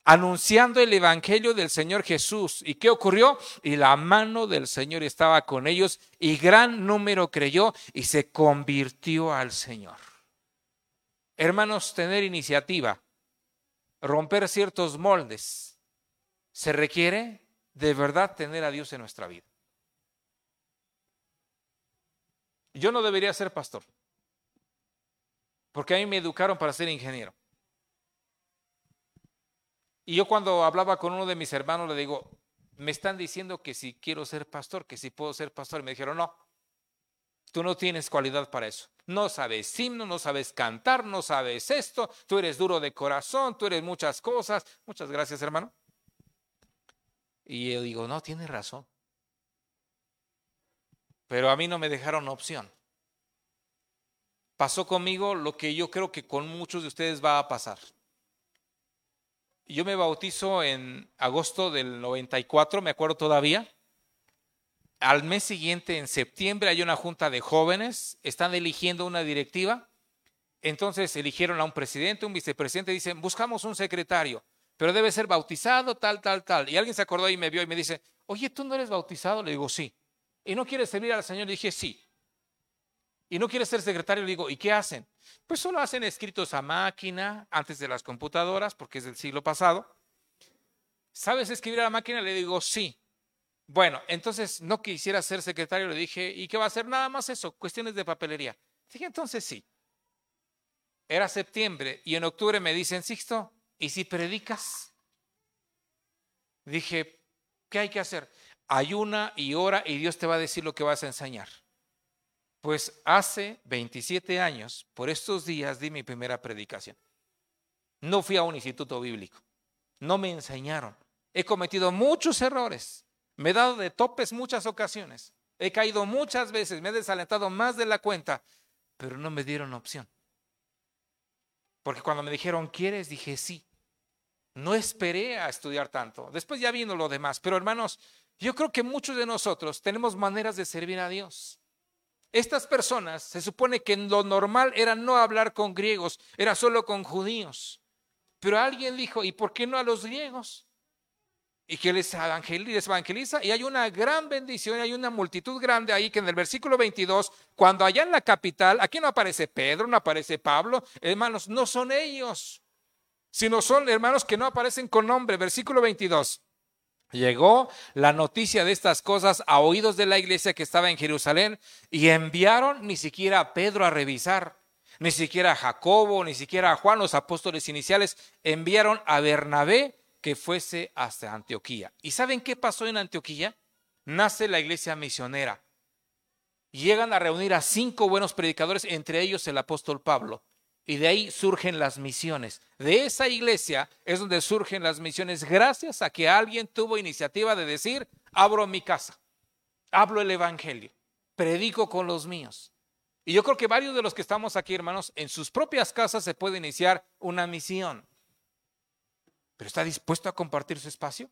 [SPEAKER 1] anunciando el Evangelio del Señor Jesús. ¿Y qué ocurrió? Y la mano del Señor estaba con ellos y gran número creyó y se convirtió al Señor. Hermanos, tener iniciativa, romper ciertos moldes, se requiere de verdad tener a Dios en nuestra vida. Yo no debería ser pastor, porque a mí me educaron para ser ingeniero. Y yo cuando hablaba con uno de mis hermanos le digo, me están diciendo que si quiero ser pastor, que si puedo ser pastor. Y me dijeron, no, tú no tienes cualidad para eso. No sabes himno, no sabes cantar, no sabes esto, tú eres duro de corazón, tú eres muchas cosas. Muchas gracias, hermano. Y yo digo, no, tienes razón. Pero a mí no me dejaron opción. Pasó conmigo lo que yo creo que con muchos de ustedes va a pasar. Yo me bautizo en agosto del 94, me acuerdo todavía. Al mes siguiente, en septiembre, hay una junta de jóvenes, están eligiendo una directiva. Entonces eligieron a un presidente, un vicepresidente, dicen, buscamos un secretario, pero debe ser bautizado, tal, tal, tal. Y alguien se acordó y me vio y me dice, oye, ¿tú no eres bautizado? Le digo, sí. ¿Y no quieres servir al Señor? Le dije, sí y no quiere ser secretario, le digo, ¿y qué hacen? Pues solo hacen escritos a máquina antes de las computadoras, porque es del siglo pasado. ¿Sabes escribir a la máquina? Le digo, sí. Bueno, entonces no quisiera ser secretario, le dije, ¿y qué va a hacer? Nada más eso, cuestiones de papelería. Dije, entonces sí. Era septiembre y en octubre me dicen, Sixto, ¿y si predicas? Dije, ¿qué hay que hacer? Ayuna y ora y Dios te va a decir lo que vas a enseñar. Pues hace 27 años, por estos días, di mi primera predicación. No fui a un instituto bíblico. No me enseñaron. He cometido muchos errores. Me he dado de topes muchas ocasiones. He caído muchas veces. Me he desalentado más de la cuenta. Pero no me dieron opción. Porque cuando me dijeron, ¿quieres? Dije sí. no esperé a estudiar tanto. Después ya vino lo demás. Pero hermanos, yo creo que muchos de nosotros tenemos maneras de servir a Dios. Estas personas se supone que lo normal era no hablar con griegos, era solo con judíos. Pero alguien dijo, ¿y por qué no a los griegos? Y que les evangeliza, y hay una gran bendición, hay una multitud grande ahí que en el versículo 22, cuando allá en la capital, aquí no aparece Pedro, no aparece Pablo, hermanos, no son ellos, sino son hermanos que no aparecen con nombre. Versículo 22. Llegó la noticia de estas cosas a oídos de la iglesia que estaba en Jerusalén y enviaron ni siquiera a Pedro a revisar, ni siquiera a Jacobo, ni siquiera a Juan, los apóstoles iniciales, enviaron a Bernabé que fuese hasta Antioquía. ¿Y saben qué pasó en Antioquía? Nace la iglesia misionera. Llegan a reunir a cinco buenos predicadores, entre ellos el apóstol Pablo. Y de ahí surgen las misiones. De esa iglesia es donde surgen las misiones gracias a que alguien tuvo iniciativa de decir, abro mi casa, hablo el Evangelio, predico con los míos. Y yo creo que varios de los que estamos aquí, hermanos, en sus propias casas se puede iniciar una misión. Pero ¿está dispuesto a compartir su espacio?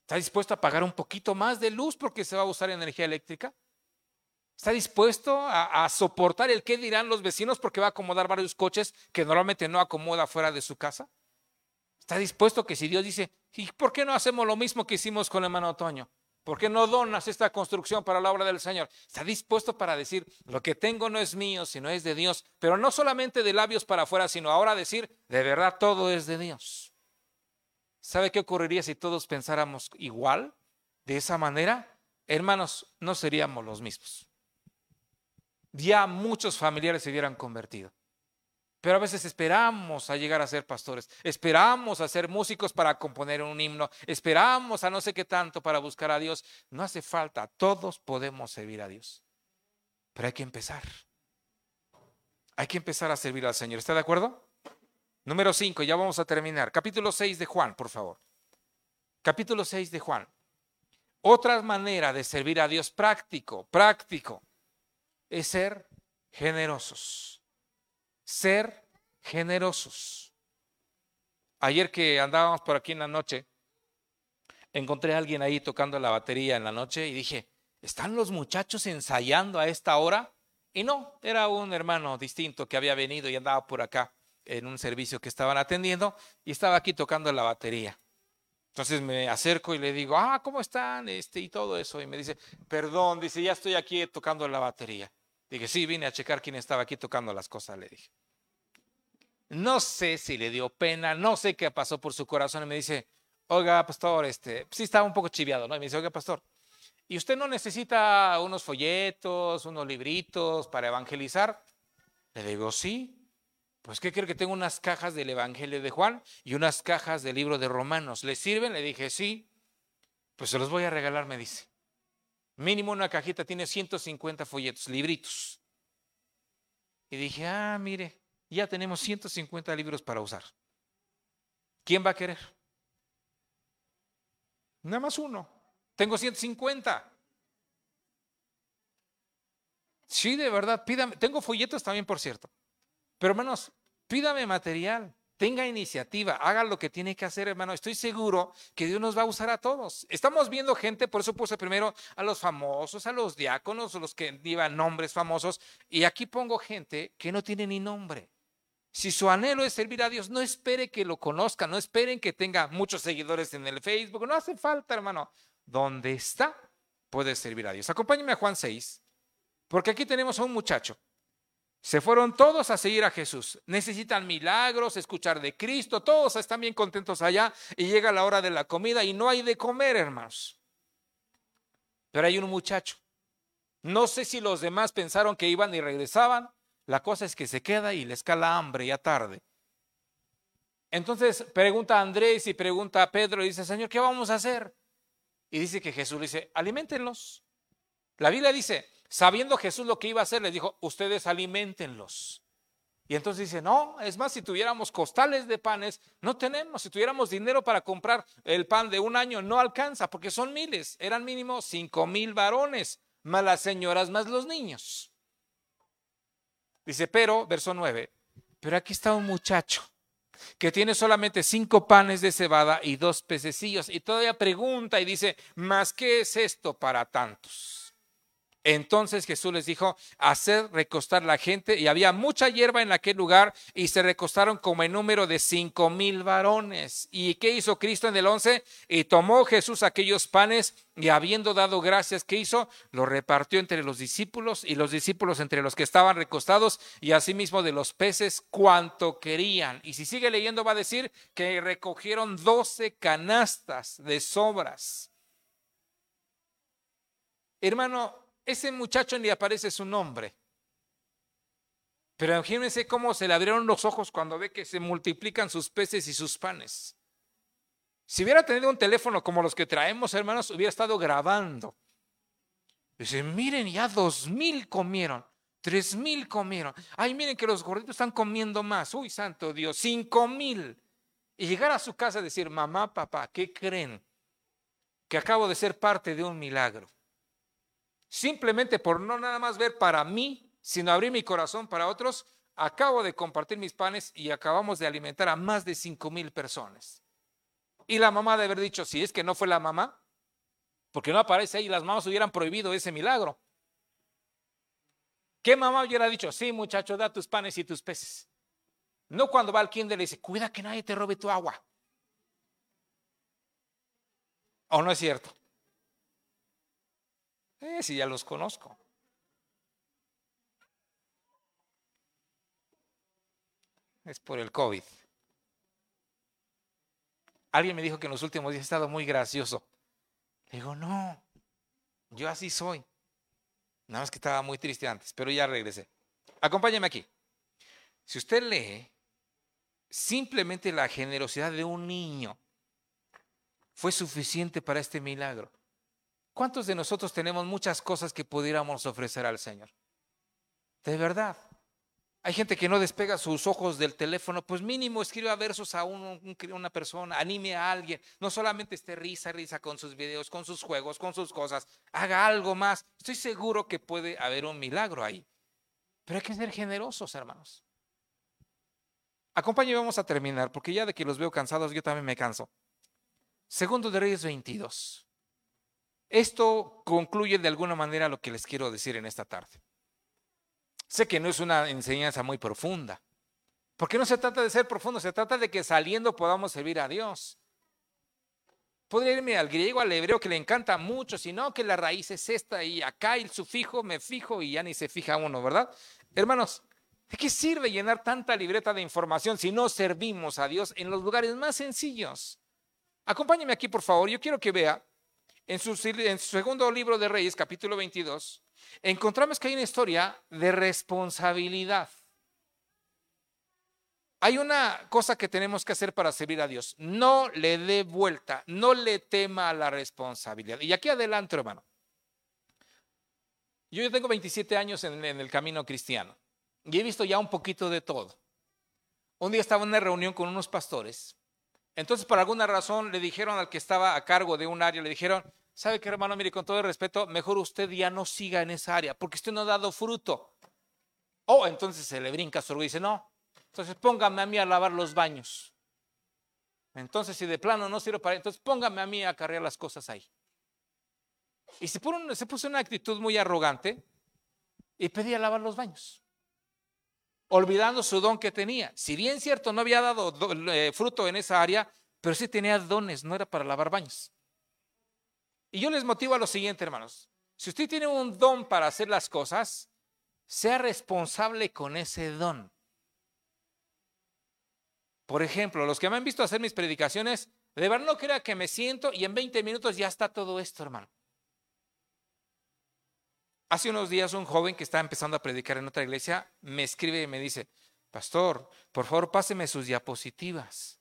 [SPEAKER 1] ¿Está dispuesto a pagar un poquito más de luz porque se va a usar energía eléctrica? ¿Está dispuesto a, soportar el qué dirán los vecinos porque va a acomodar varios coches que normalmente no acomoda fuera de su casa? ¿Está dispuesto que si Dios dice, ¿y por qué no hacemos lo mismo que hicimos con el hermano Otoño? ¿Por qué no donas esta construcción para la obra del Señor? Está dispuesto para decir, lo que tengo no es mío, sino es de Dios. Pero no solamente de labios para afuera, sino ahora decir, de verdad todo es de Dios. ¿Sabe qué ocurriría si todos pensáramos igual, de esa manera? Hermanos, no seríamos los mismos ya muchos familiares se hubieran convertido. Pero a veces esperamos a llegar a ser pastores, esperamos a ser músicos para componer un himno, esperamos a no sé qué tanto para buscar a Dios. No hace falta, todos podemos servir a Dios. Pero hay que empezar. Hay que empezar a servir al Señor. ¿Está de acuerdo? Número 5, ya vamos a terminar. Capítulo 6 de Juan, por favor. Capítulo 6 de Juan. Otra manera de servir a Dios práctico, práctico es ser generosos. Ser generosos. Ayer que andábamos por aquí en la noche, encontré a alguien ahí tocando la batería en la noche y dije, ¿están los muchachos ensayando a esta hora? Y no, era un hermano distinto que había venido y andaba por acá en un servicio que estaban atendiendo y estaba aquí tocando la batería. Entonces me acerco y le digo, ah, ¿cómo están? Este y todo eso. Y me dice, perdón, dice, ya estoy aquí tocando la batería. Dije, sí, vine a checar quién estaba aquí tocando las cosas, le dije. No sé si le dio pena, no sé qué pasó por su corazón y me dice, oiga, pastor, este, sí estaba un poco chiviado, ¿no? Y me dice, oiga, pastor, ¿y usted no necesita unos folletos, unos libritos para evangelizar? Le digo, sí. Pues, ¿qué cree que tengo unas cajas del Evangelio de Juan y unas cajas del libro de Romanos? ¿Le sirven? Le dije, sí. Pues se los voy a regalar, me dice. Mínimo una cajita tiene 150 folletos, libritos. Y dije, ah, mire, ya tenemos 150 libros para usar. ¿Quién va a querer? Nada más uno. Tengo 150. Sí, de verdad, pídame. Tengo folletos también, por cierto. Pero hermanos, pídame material tenga iniciativa, haga lo que tiene que hacer, hermano. Estoy seguro que Dios nos va a usar a todos. Estamos viendo gente, por eso puse primero a los famosos, a los diáconos, a los que llevan nombres famosos, y aquí pongo gente que no tiene ni nombre. Si su anhelo es servir a Dios, no espere que lo conozcan, no esperen que tenga muchos seguidores en el Facebook, no hace falta, hermano. Donde está, puede servir a Dios. Acompáñeme a Juan 6, porque aquí tenemos a un muchacho se fueron todos a seguir a Jesús. Necesitan milagros, escuchar de Cristo, todos están bien contentos allá y llega la hora de la comida y no hay de comer, hermanos. Pero hay un muchacho. No sé si los demás pensaron que iban y regresaban. La cosa es que se queda y le escala hambre ya tarde. Entonces pregunta a Andrés y pregunta a Pedro y dice, Señor, ¿qué vamos a hacer? Y dice que Jesús le dice, alimentenlos. La Biblia dice, Sabiendo Jesús lo que iba a hacer, les dijo, ustedes alimentenlos. Y entonces dice, no, es más, si tuviéramos costales de panes, no tenemos. Si tuviéramos dinero para comprar el pan de un año, no alcanza, porque son miles. Eran mínimo cinco mil varones, más las señoras, más los niños. Dice, pero, verso 9, pero aquí está un muchacho que tiene solamente cinco panes de cebada y dos pececillos. Y todavía pregunta y dice, ¿más qué es esto para tantos? Entonces Jesús les dijo, hacer recostar la gente, y había mucha hierba en aquel lugar, y se recostaron como en número de cinco mil varones. ¿Y qué hizo Cristo en el once? Y tomó Jesús aquellos panes, y habiendo dado gracias, ¿qué hizo? Lo repartió entre los discípulos, y los discípulos entre los que estaban recostados, y asimismo de los peces, cuanto querían. Y si sigue leyendo, va a decir que recogieron doce canastas de sobras. Hermano, ese muchacho ni aparece su nombre. Pero imagínense cómo se le abrieron los ojos cuando ve que se multiplican sus peces y sus panes. Si hubiera tenido un teléfono como los que traemos, hermanos, hubiera estado grabando. Dice, miren, ya dos mil comieron, tres mil comieron. Ay, miren que los gorditos están comiendo más. Uy, santo Dios, cinco mil. Y llegar a su casa y decir, mamá, papá, ¿qué creen? Que acabo de ser parte de un milagro simplemente por no nada más ver para mí, sino abrir mi corazón para otros, acabo de compartir mis panes y acabamos de alimentar a más de cinco mil personas. Y la mamá de haber dicho, si es que no fue la mamá, porque no aparece ahí, las mamás hubieran prohibido ese milagro. ¿Qué mamá hubiera dicho? Sí, muchacho, da tus panes y tus peces. No cuando va al kinder le dice, cuida que nadie te robe tu agua. ¿O no es cierto? Eh, si ya los conozco. Es por el COVID. Alguien me dijo que en los últimos días he estado muy gracioso. Le digo, no, yo así soy. Nada más que estaba muy triste antes, pero ya regresé. Acompáñame aquí. Si usted lee, simplemente la generosidad de un niño fue suficiente para este milagro. ¿Cuántos de nosotros tenemos muchas cosas que pudiéramos ofrecer al Señor? De verdad. Hay gente que no despega sus ojos del teléfono, pues mínimo escriba versos a una persona, anime a alguien, no solamente esté risa, risa con sus videos, con sus juegos, con sus cosas, haga algo más. Estoy seguro que puede haber un milagro ahí. Pero hay que ser generosos, hermanos. Acompáñenme, vamos a terminar, porque ya de que los veo cansados, yo también me canso. Segundo de Reyes 22. Esto concluye de alguna manera lo que les quiero decir en esta tarde. Sé que no es una enseñanza muy profunda, porque no se trata de ser profundo, se trata de que saliendo podamos servir a Dios. Podría irme al griego, al hebreo, que le encanta mucho, sino que la raíz es esta y acá el sufijo me fijo y ya ni se fija uno, ¿verdad? Hermanos, ¿de qué sirve llenar tanta libreta de información si no servimos a Dios en los lugares más sencillos? Acompáñeme aquí, por favor. Yo quiero que vea en su, segundo libro de Reyes, capítulo 22, encontramos que hay una historia de responsabilidad. Hay una cosa que tenemos que hacer para servir a Dios. No le dé vuelta, no le tema la responsabilidad. Y aquí adelante, hermano. Yo ya tengo 27 años en, en el camino cristiano y he visto ya un poquito de todo. Un día estaba en una reunión con unos pastores. Entonces, por alguna razón, le dijeron al que estaba a cargo de un área, le dijeron, ¿Sabe qué, hermano? Mire, con todo el respeto, mejor usted ya no siga en esa área, porque usted no ha dado fruto. Oh, entonces se le brinca su y dice, no, entonces póngame a mí a lavar los baños. Entonces, si de plano no sirve para, entonces póngame a mí a cargar las cosas ahí. Y se, se puso una actitud muy arrogante y pedía lavar los baños, olvidando su don que tenía. Si bien cierto, no había dado eh, fruto en esa área, pero sí tenía dones, no era para lavar baños. Y yo les motivo a lo siguiente, hermanos. Si usted tiene un don para hacer las cosas, sea responsable con ese don. Por ejemplo, los que me han visto hacer mis predicaciones, de verdad no crea que me siento y en 20 minutos ya está todo esto, hermano. Hace unos días un joven que está empezando a predicar en otra iglesia me escribe y me dice, pastor, por favor páseme sus diapositivas.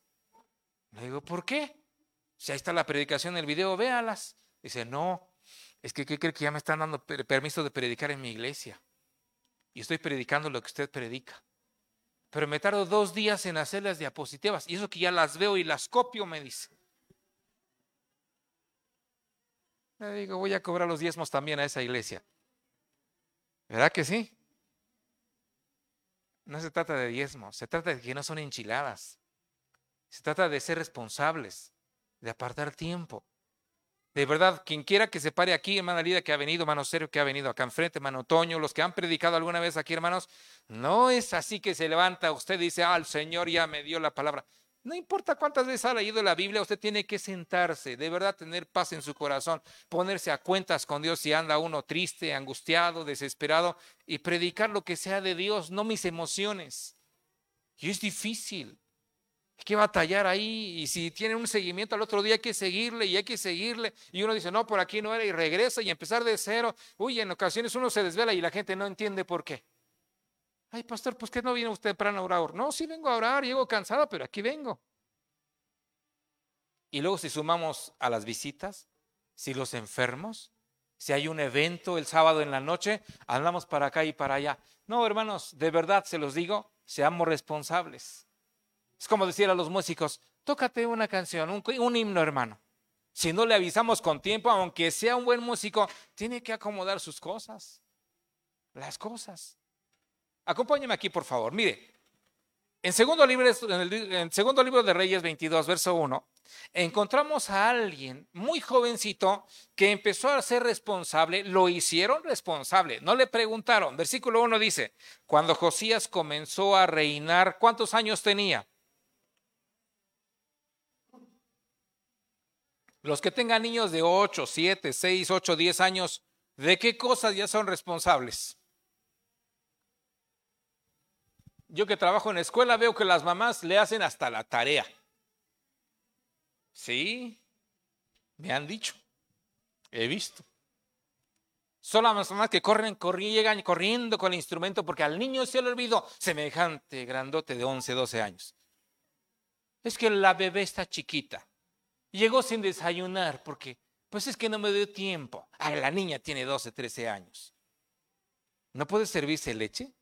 [SPEAKER 1] Le digo, ¿por qué? Si ahí está la predicación, el video, véalas. Dice, no, es que ¿qué cree que ya me están dando permiso de predicar en mi iglesia? Y estoy predicando lo que usted predica. Pero me tardo dos días en hacer las diapositivas. Y eso que ya las veo y las copio, me dice. Le digo, voy a cobrar los diezmos también a esa iglesia. ¿Verdad que sí? No se trata de diezmos, se trata de que no son enchiladas. Se trata de ser responsables, de apartar tiempo. De verdad, quien quiera que se pare aquí, hermana Lida, que ha venido, hermano Serio, que ha venido acá enfrente, hermano Toño, los que han predicado alguna vez aquí, hermanos, no es así que se levanta usted y dice, ah, el Señor ya me dio la palabra. No importa cuántas veces ha leído la Biblia, usted tiene que sentarse, de verdad tener paz en su corazón, ponerse a cuentas con Dios si anda uno triste, angustiado, desesperado y predicar lo que sea de Dios, no mis emociones. Y es difícil. Hay que batallar ahí y si tiene un seguimiento al otro día hay que seguirle y hay que seguirle. Y uno dice, no, por aquí no era y regresa y empezar de cero. Uy, en ocasiones uno se desvela y la gente no entiende por qué. Ay, pastor, pues que no viene usted temprano a orar. No, sí vengo a orar, llego cansado, pero aquí vengo. Y luego si sumamos a las visitas, si los enfermos, si hay un evento el sábado en la noche, andamos para acá y para allá. No, hermanos, de verdad se los digo, seamos responsables. Es como decir a los músicos, tócate una canción, un, himno, hermano. Si no le avisamos con tiempo, aunque sea un buen músico, tiene que acomodar sus cosas, las cosas. Acompáñeme aquí, por favor. Mire, en segundo, libro, en segundo libro de Reyes 22, verso 1, encontramos a alguien muy jovencito que empezó a ser responsable, lo hicieron responsable, no le preguntaron. Versículo 1 dice, cuando Josías comenzó a reinar, ¿cuántos años tenía? Los que tengan niños de 8, 7, 6, 8, 10 años, ¿de qué cosas ya son responsables? Yo que trabajo en escuela veo que las mamás le hacen hasta la tarea. Sí, me han dicho, he visto. Son las mamás que corren, corren, llegan corriendo con el instrumento porque al niño se le olvidó semejante grandote de 11, 12 años. Es que la bebé está chiquita. Llegó sin desayunar porque, pues es que no me dio tiempo. Ah, la niña tiene 12, 13 años. ¿No puede servirse leche?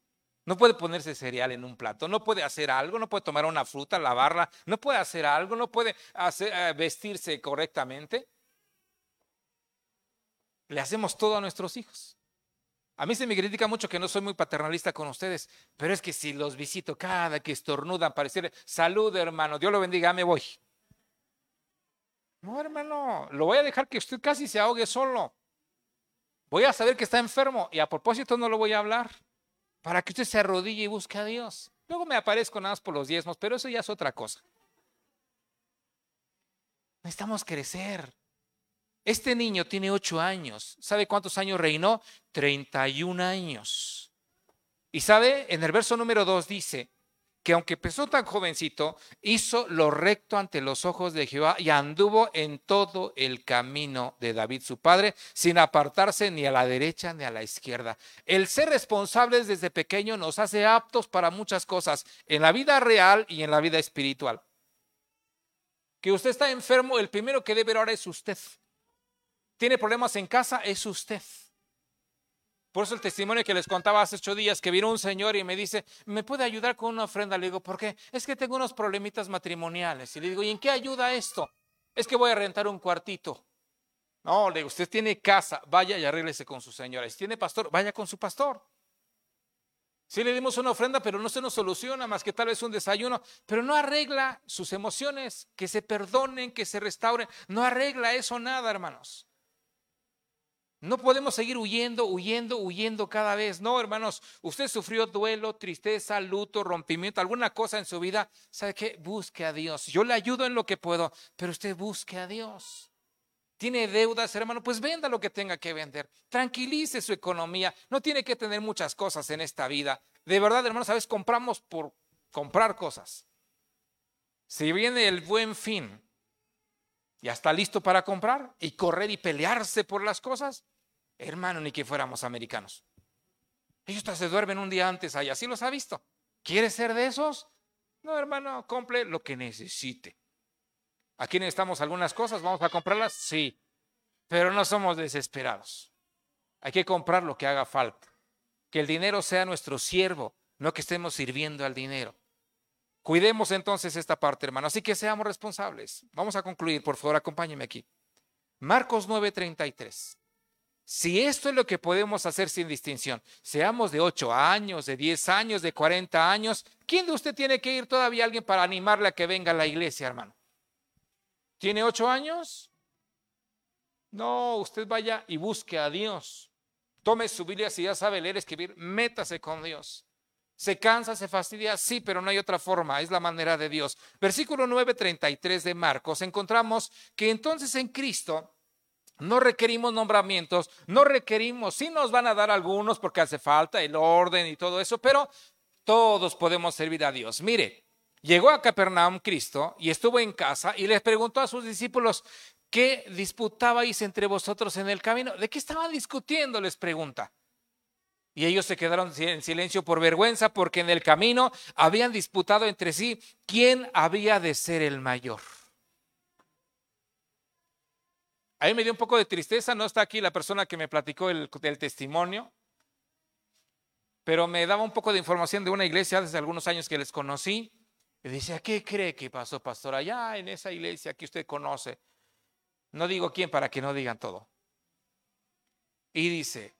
[SPEAKER 1] No puede ponerse cereal en un plato, no puede hacer algo, no puede tomar una fruta, lavarla, no puede hacer algo, no puede eh, vestirse correctamente. Le hacemos todo a nuestros hijos. A mí se me critica mucho que no soy muy paternalista con ustedes, pero es que si los visito cada que estornudan, parecer salud hermano, Dios lo bendiga, me voy. No, hermano, lo voy a dejar que usted casi se ahogue solo. Voy a saber que está enfermo y a propósito no lo voy a hablar para que usted se arrodille y busque a Dios. Luego me aparezco nada más por los diezmos, pero eso ya es otra cosa. Necesitamos crecer. Este niño tiene ocho años. ¿Sabe cuántos años reinó? 31 años. Y sabe, en el verso número 2 dice, que aunque empezó tan jovencito, hizo lo recto ante los ojos de Jehová y anduvo en todo el camino de David su padre, sin apartarse ni a la derecha ni a la izquierda. El ser responsables desde pequeño nos hace aptos para muchas cosas, en la vida real y en la vida espiritual. Que usted está enfermo, el primero que debe orar es usted. Tiene problemas en casa, es usted. Por eso el testimonio que les contaba hace ocho días, que vino un señor y me dice, ¿me puede ayudar con una ofrenda? Le digo, ¿por qué? Es que tengo unos problemitas matrimoniales. Y le digo, ¿y en qué ayuda esto? Es que voy a rentar un cuartito. No, le digo, usted tiene casa, vaya y arréglese con su señora. Si tiene pastor, vaya con su pastor. Sí le dimos una ofrenda, pero no se nos soluciona más que tal vez un desayuno, pero no arregla sus emociones, que se perdonen, que se restauren. No arregla eso nada, hermanos. No podemos seguir huyendo, huyendo, huyendo cada vez. No, hermanos, usted sufrió duelo, tristeza, luto, rompimiento, alguna cosa en su vida. ¿Sabe qué? Busque a Dios. Yo le ayudo en lo que puedo, pero usted busque a Dios. Tiene deudas, hermano, pues venda lo que tenga que vender. Tranquilice su economía. No tiene que tener muchas cosas en esta vida. De verdad, hermanos, a veces compramos por comprar cosas. Si viene el buen fin, ya está listo para comprar y correr y pelearse por las cosas. Hermano, ni que fuéramos americanos. Ellos se duermen un día antes allá, ¿sí los ha visto? ¿Quiere ser de esos? No, hermano, compre lo que necesite. Aquí necesitamos algunas cosas, ¿vamos a comprarlas? Sí, pero no somos desesperados. Hay que comprar lo que haga falta. Que el dinero sea nuestro siervo, no que estemos sirviendo al dinero. Cuidemos entonces esta parte, hermano. Así que seamos responsables. Vamos a concluir, por favor, acompáñeme aquí. Marcos 9:33. Si esto es lo que podemos hacer sin distinción, seamos de 8 años, de 10 años, de 40 años, ¿quién de usted tiene que ir todavía alguien para animarle a que venga a la iglesia, hermano? ¿Tiene 8 años? No, usted vaya y busque a Dios. Tome su Biblia si ya sabe leer, escribir, métase con Dios. Se cansa, se fastidia, sí, pero no hay otra forma, es la manera de Dios. Versículo 9:33 de Marcos, encontramos que entonces en Cristo no requerimos nombramientos, no requerimos, sí nos van a dar algunos porque hace falta el orden y todo eso, pero todos podemos servir a Dios. Mire, llegó a Capernaum Cristo y estuvo en casa y les preguntó a sus discípulos, ¿qué disputabais entre vosotros en el camino? ¿De qué estaban discutiendo? Les pregunta. Y ellos se quedaron en silencio por vergüenza porque en el camino habían disputado entre sí quién había de ser el mayor. A mí me dio un poco de tristeza, no está aquí la persona que me platicó el, testimonio, pero me daba un poco de información de una iglesia hace algunos años que les conocí. Y dice, ¿qué cree que pasó, pastor? Allá en esa iglesia que usted conoce. No digo quién para que no digan todo. Y dice,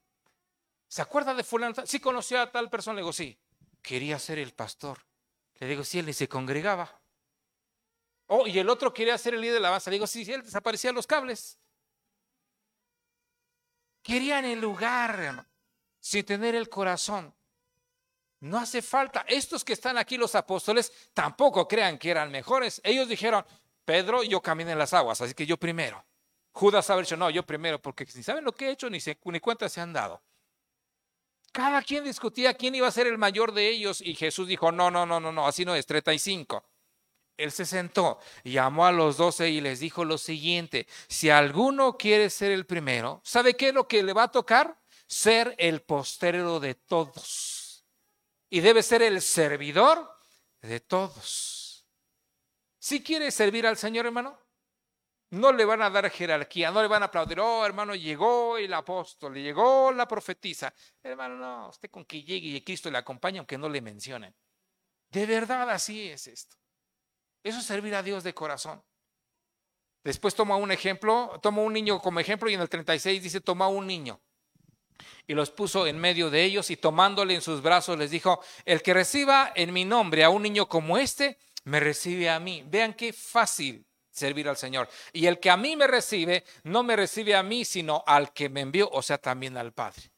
[SPEAKER 1] ¿se acuerda de fulano? Sí conoció a tal persona. Le digo, sí. Quería ser el pastor. Le digo, sí, él ni se congregaba. Oh, y el otro quería ser el líder de la base. Le digo, sí, él desaparecía los cables. Querían el lugar, sin tener el corazón. No hace falta. Estos que están aquí, los apóstoles, tampoco crean que eran mejores. Ellos dijeron, Pedro, yo caminé en las aguas, así que yo primero. Judas haber dicho, no, yo primero, porque si saben lo que he hecho, ni, se, ni se han dado. Cada quien discutía quién iba a ser el mayor de ellos y Jesús dijo, no, no, no, no, no, así no es, 35. Él se sentó, llamó a los doce y les dijo lo siguiente, si alguno quiere ser el primero, ¿sabe qué es lo que le va a tocar? Ser el postero de todos. Y debe ser el servidor de todos. Si quiere servir al Señor, hermano, no le van a dar jerarquía, no le van a aplaudir, oh hermano, llegó el apóstol, llegó la profetisa. Hermano, no, usted con que llegue y Cristo le acompaña, aunque no le mencionen. De verdad así es esto. Eso es servir a Dios de corazón. Después toma un ejemplo, toma un niño como ejemplo y en el 36 dice, toma un niño. Y los puso en medio de ellos y tomándole en sus brazos les dijo, el que reciba en mi nombre a un niño como este, me recibe a mí. Vean qué fácil servir al Señor. Y el que a mí me recibe, no me recibe a mí, sino al que me envió, o sea, también al Padre.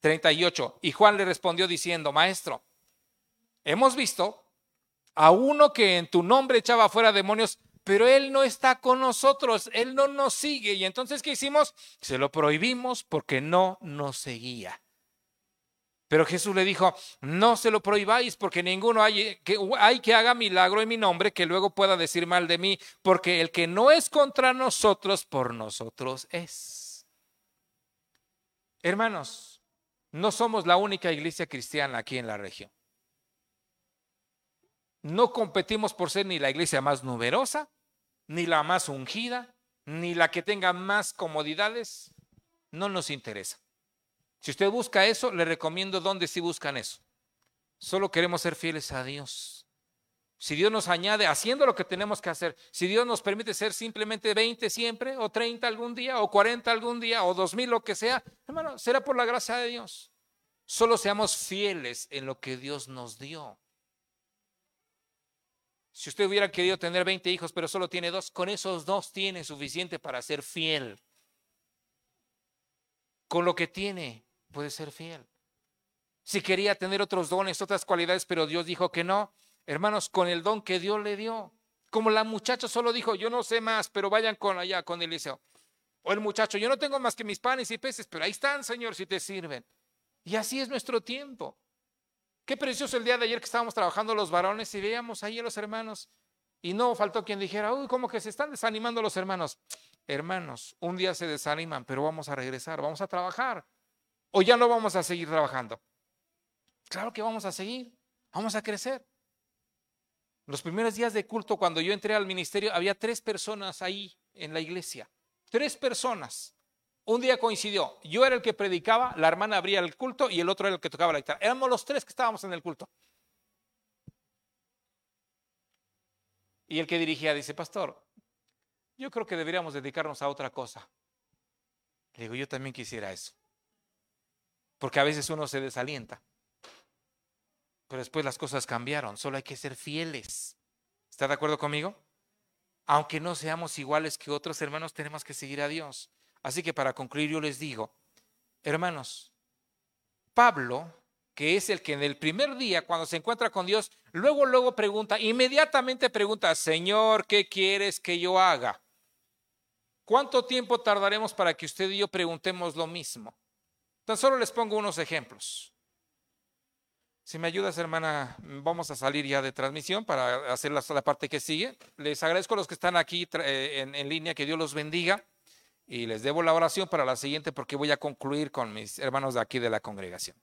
[SPEAKER 1] 38. Y Juan le respondió diciendo, Maestro, hemos visto a uno que en tu nombre echaba fuera demonios, pero él no está con nosotros, él no nos sigue. Y entonces, ¿qué hicimos? Se lo prohibimos porque no nos seguía. Pero Jesús le dijo, no se lo prohibáis porque ninguno hay que, hay que haga milagro en mi nombre que luego pueda decir mal de mí, porque el que no es contra nosotros, por nosotros es. Hermanos, no somos la única iglesia cristiana aquí en la región. No competimos por ser ni la iglesia más numerosa, ni la más ungida, ni la que tenga más comodidades. No nos interesa. Si usted busca eso, le recomiendo dónde sí buscan eso. Solo queremos ser fieles a Dios. Si Dios nos añade haciendo lo que tenemos que hacer, si Dios nos permite ser simplemente 20 siempre, o 30 algún día, o 40 algún día, o 2000 lo que sea, hermano, será por la gracia de Dios. Solo seamos fieles en lo que Dios nos dio. Si usted hubiera querido tener 20 hijos, pero solo tiene dos, con esos dos tiene suficiente para ser fiel. Con lo que tiene, puede ser fiel. Si quería tener otros dones, otras cualidades, pero Dios dijo que no, hermanos, con el don que Dios le dio. Como la muchacha solo dijo, yo no sé más, pero vayan con allá, con Eliseo. O el muchacho, yo no tengo más que mis panes y peces, pero ahí están, Señor, si te sirven. Y así es nuestro tiempo. Qué precioso el día de ayer que estábamos trabajando los varones y veíamos ahí a los hermanos. Y no faltó quien dijera, uy, como que se están desanimando los hermanos. Hermanos, un día se desaniman, pero vamos a regresar, vamos a trabajar. O ya no vamos a seguir trabajando. Claro que vamos a seguir, vamos a crecer. Los primeros días de culto, cuando yo entré al ministerio, había tres personas ahí en la iglesia. Tres personas. Un día coincidió, yo era el que predicaba, la hermana abría el culto y el otro era el que tocaba la guitarra. Éramos los tres que estábamos en el culto. Y el que dirigía dice, pastor, yo creo que deberíamos dedicarnos a otra cosa. Le digo, yo también quisiera eso. Porque a veces uno se desalienta. Pero después las cosas cambiaron. Solo hay que ser fieles. ¿Está de acuerdo conmigo? Aunque no seamos iguales que otros hermanos, tenemos que seguir a Dios. Así que para concluir yo les digo, hermanos, Pablo, que es el que en el primer día, cuando se encuentra con Dios, luego, luego pregunta, inmediatamente pregunta, Señor, ¿qué quieres que yo haga? ¿Cuánto tiempo tardaremos para que usted y yo preguntemos lo mismo? Tan solo les pongo unos ejemplos. Si me ayudas, hermana, vamos a salir ya de transmisión para hacer la, parte que sigue. Les agradezco a los que están aquí eh, en, en línea, que Dios los bendiga. Y les debo la oración para la siguiente porque voy a concluir con mis hermanos de aquí de la congregación.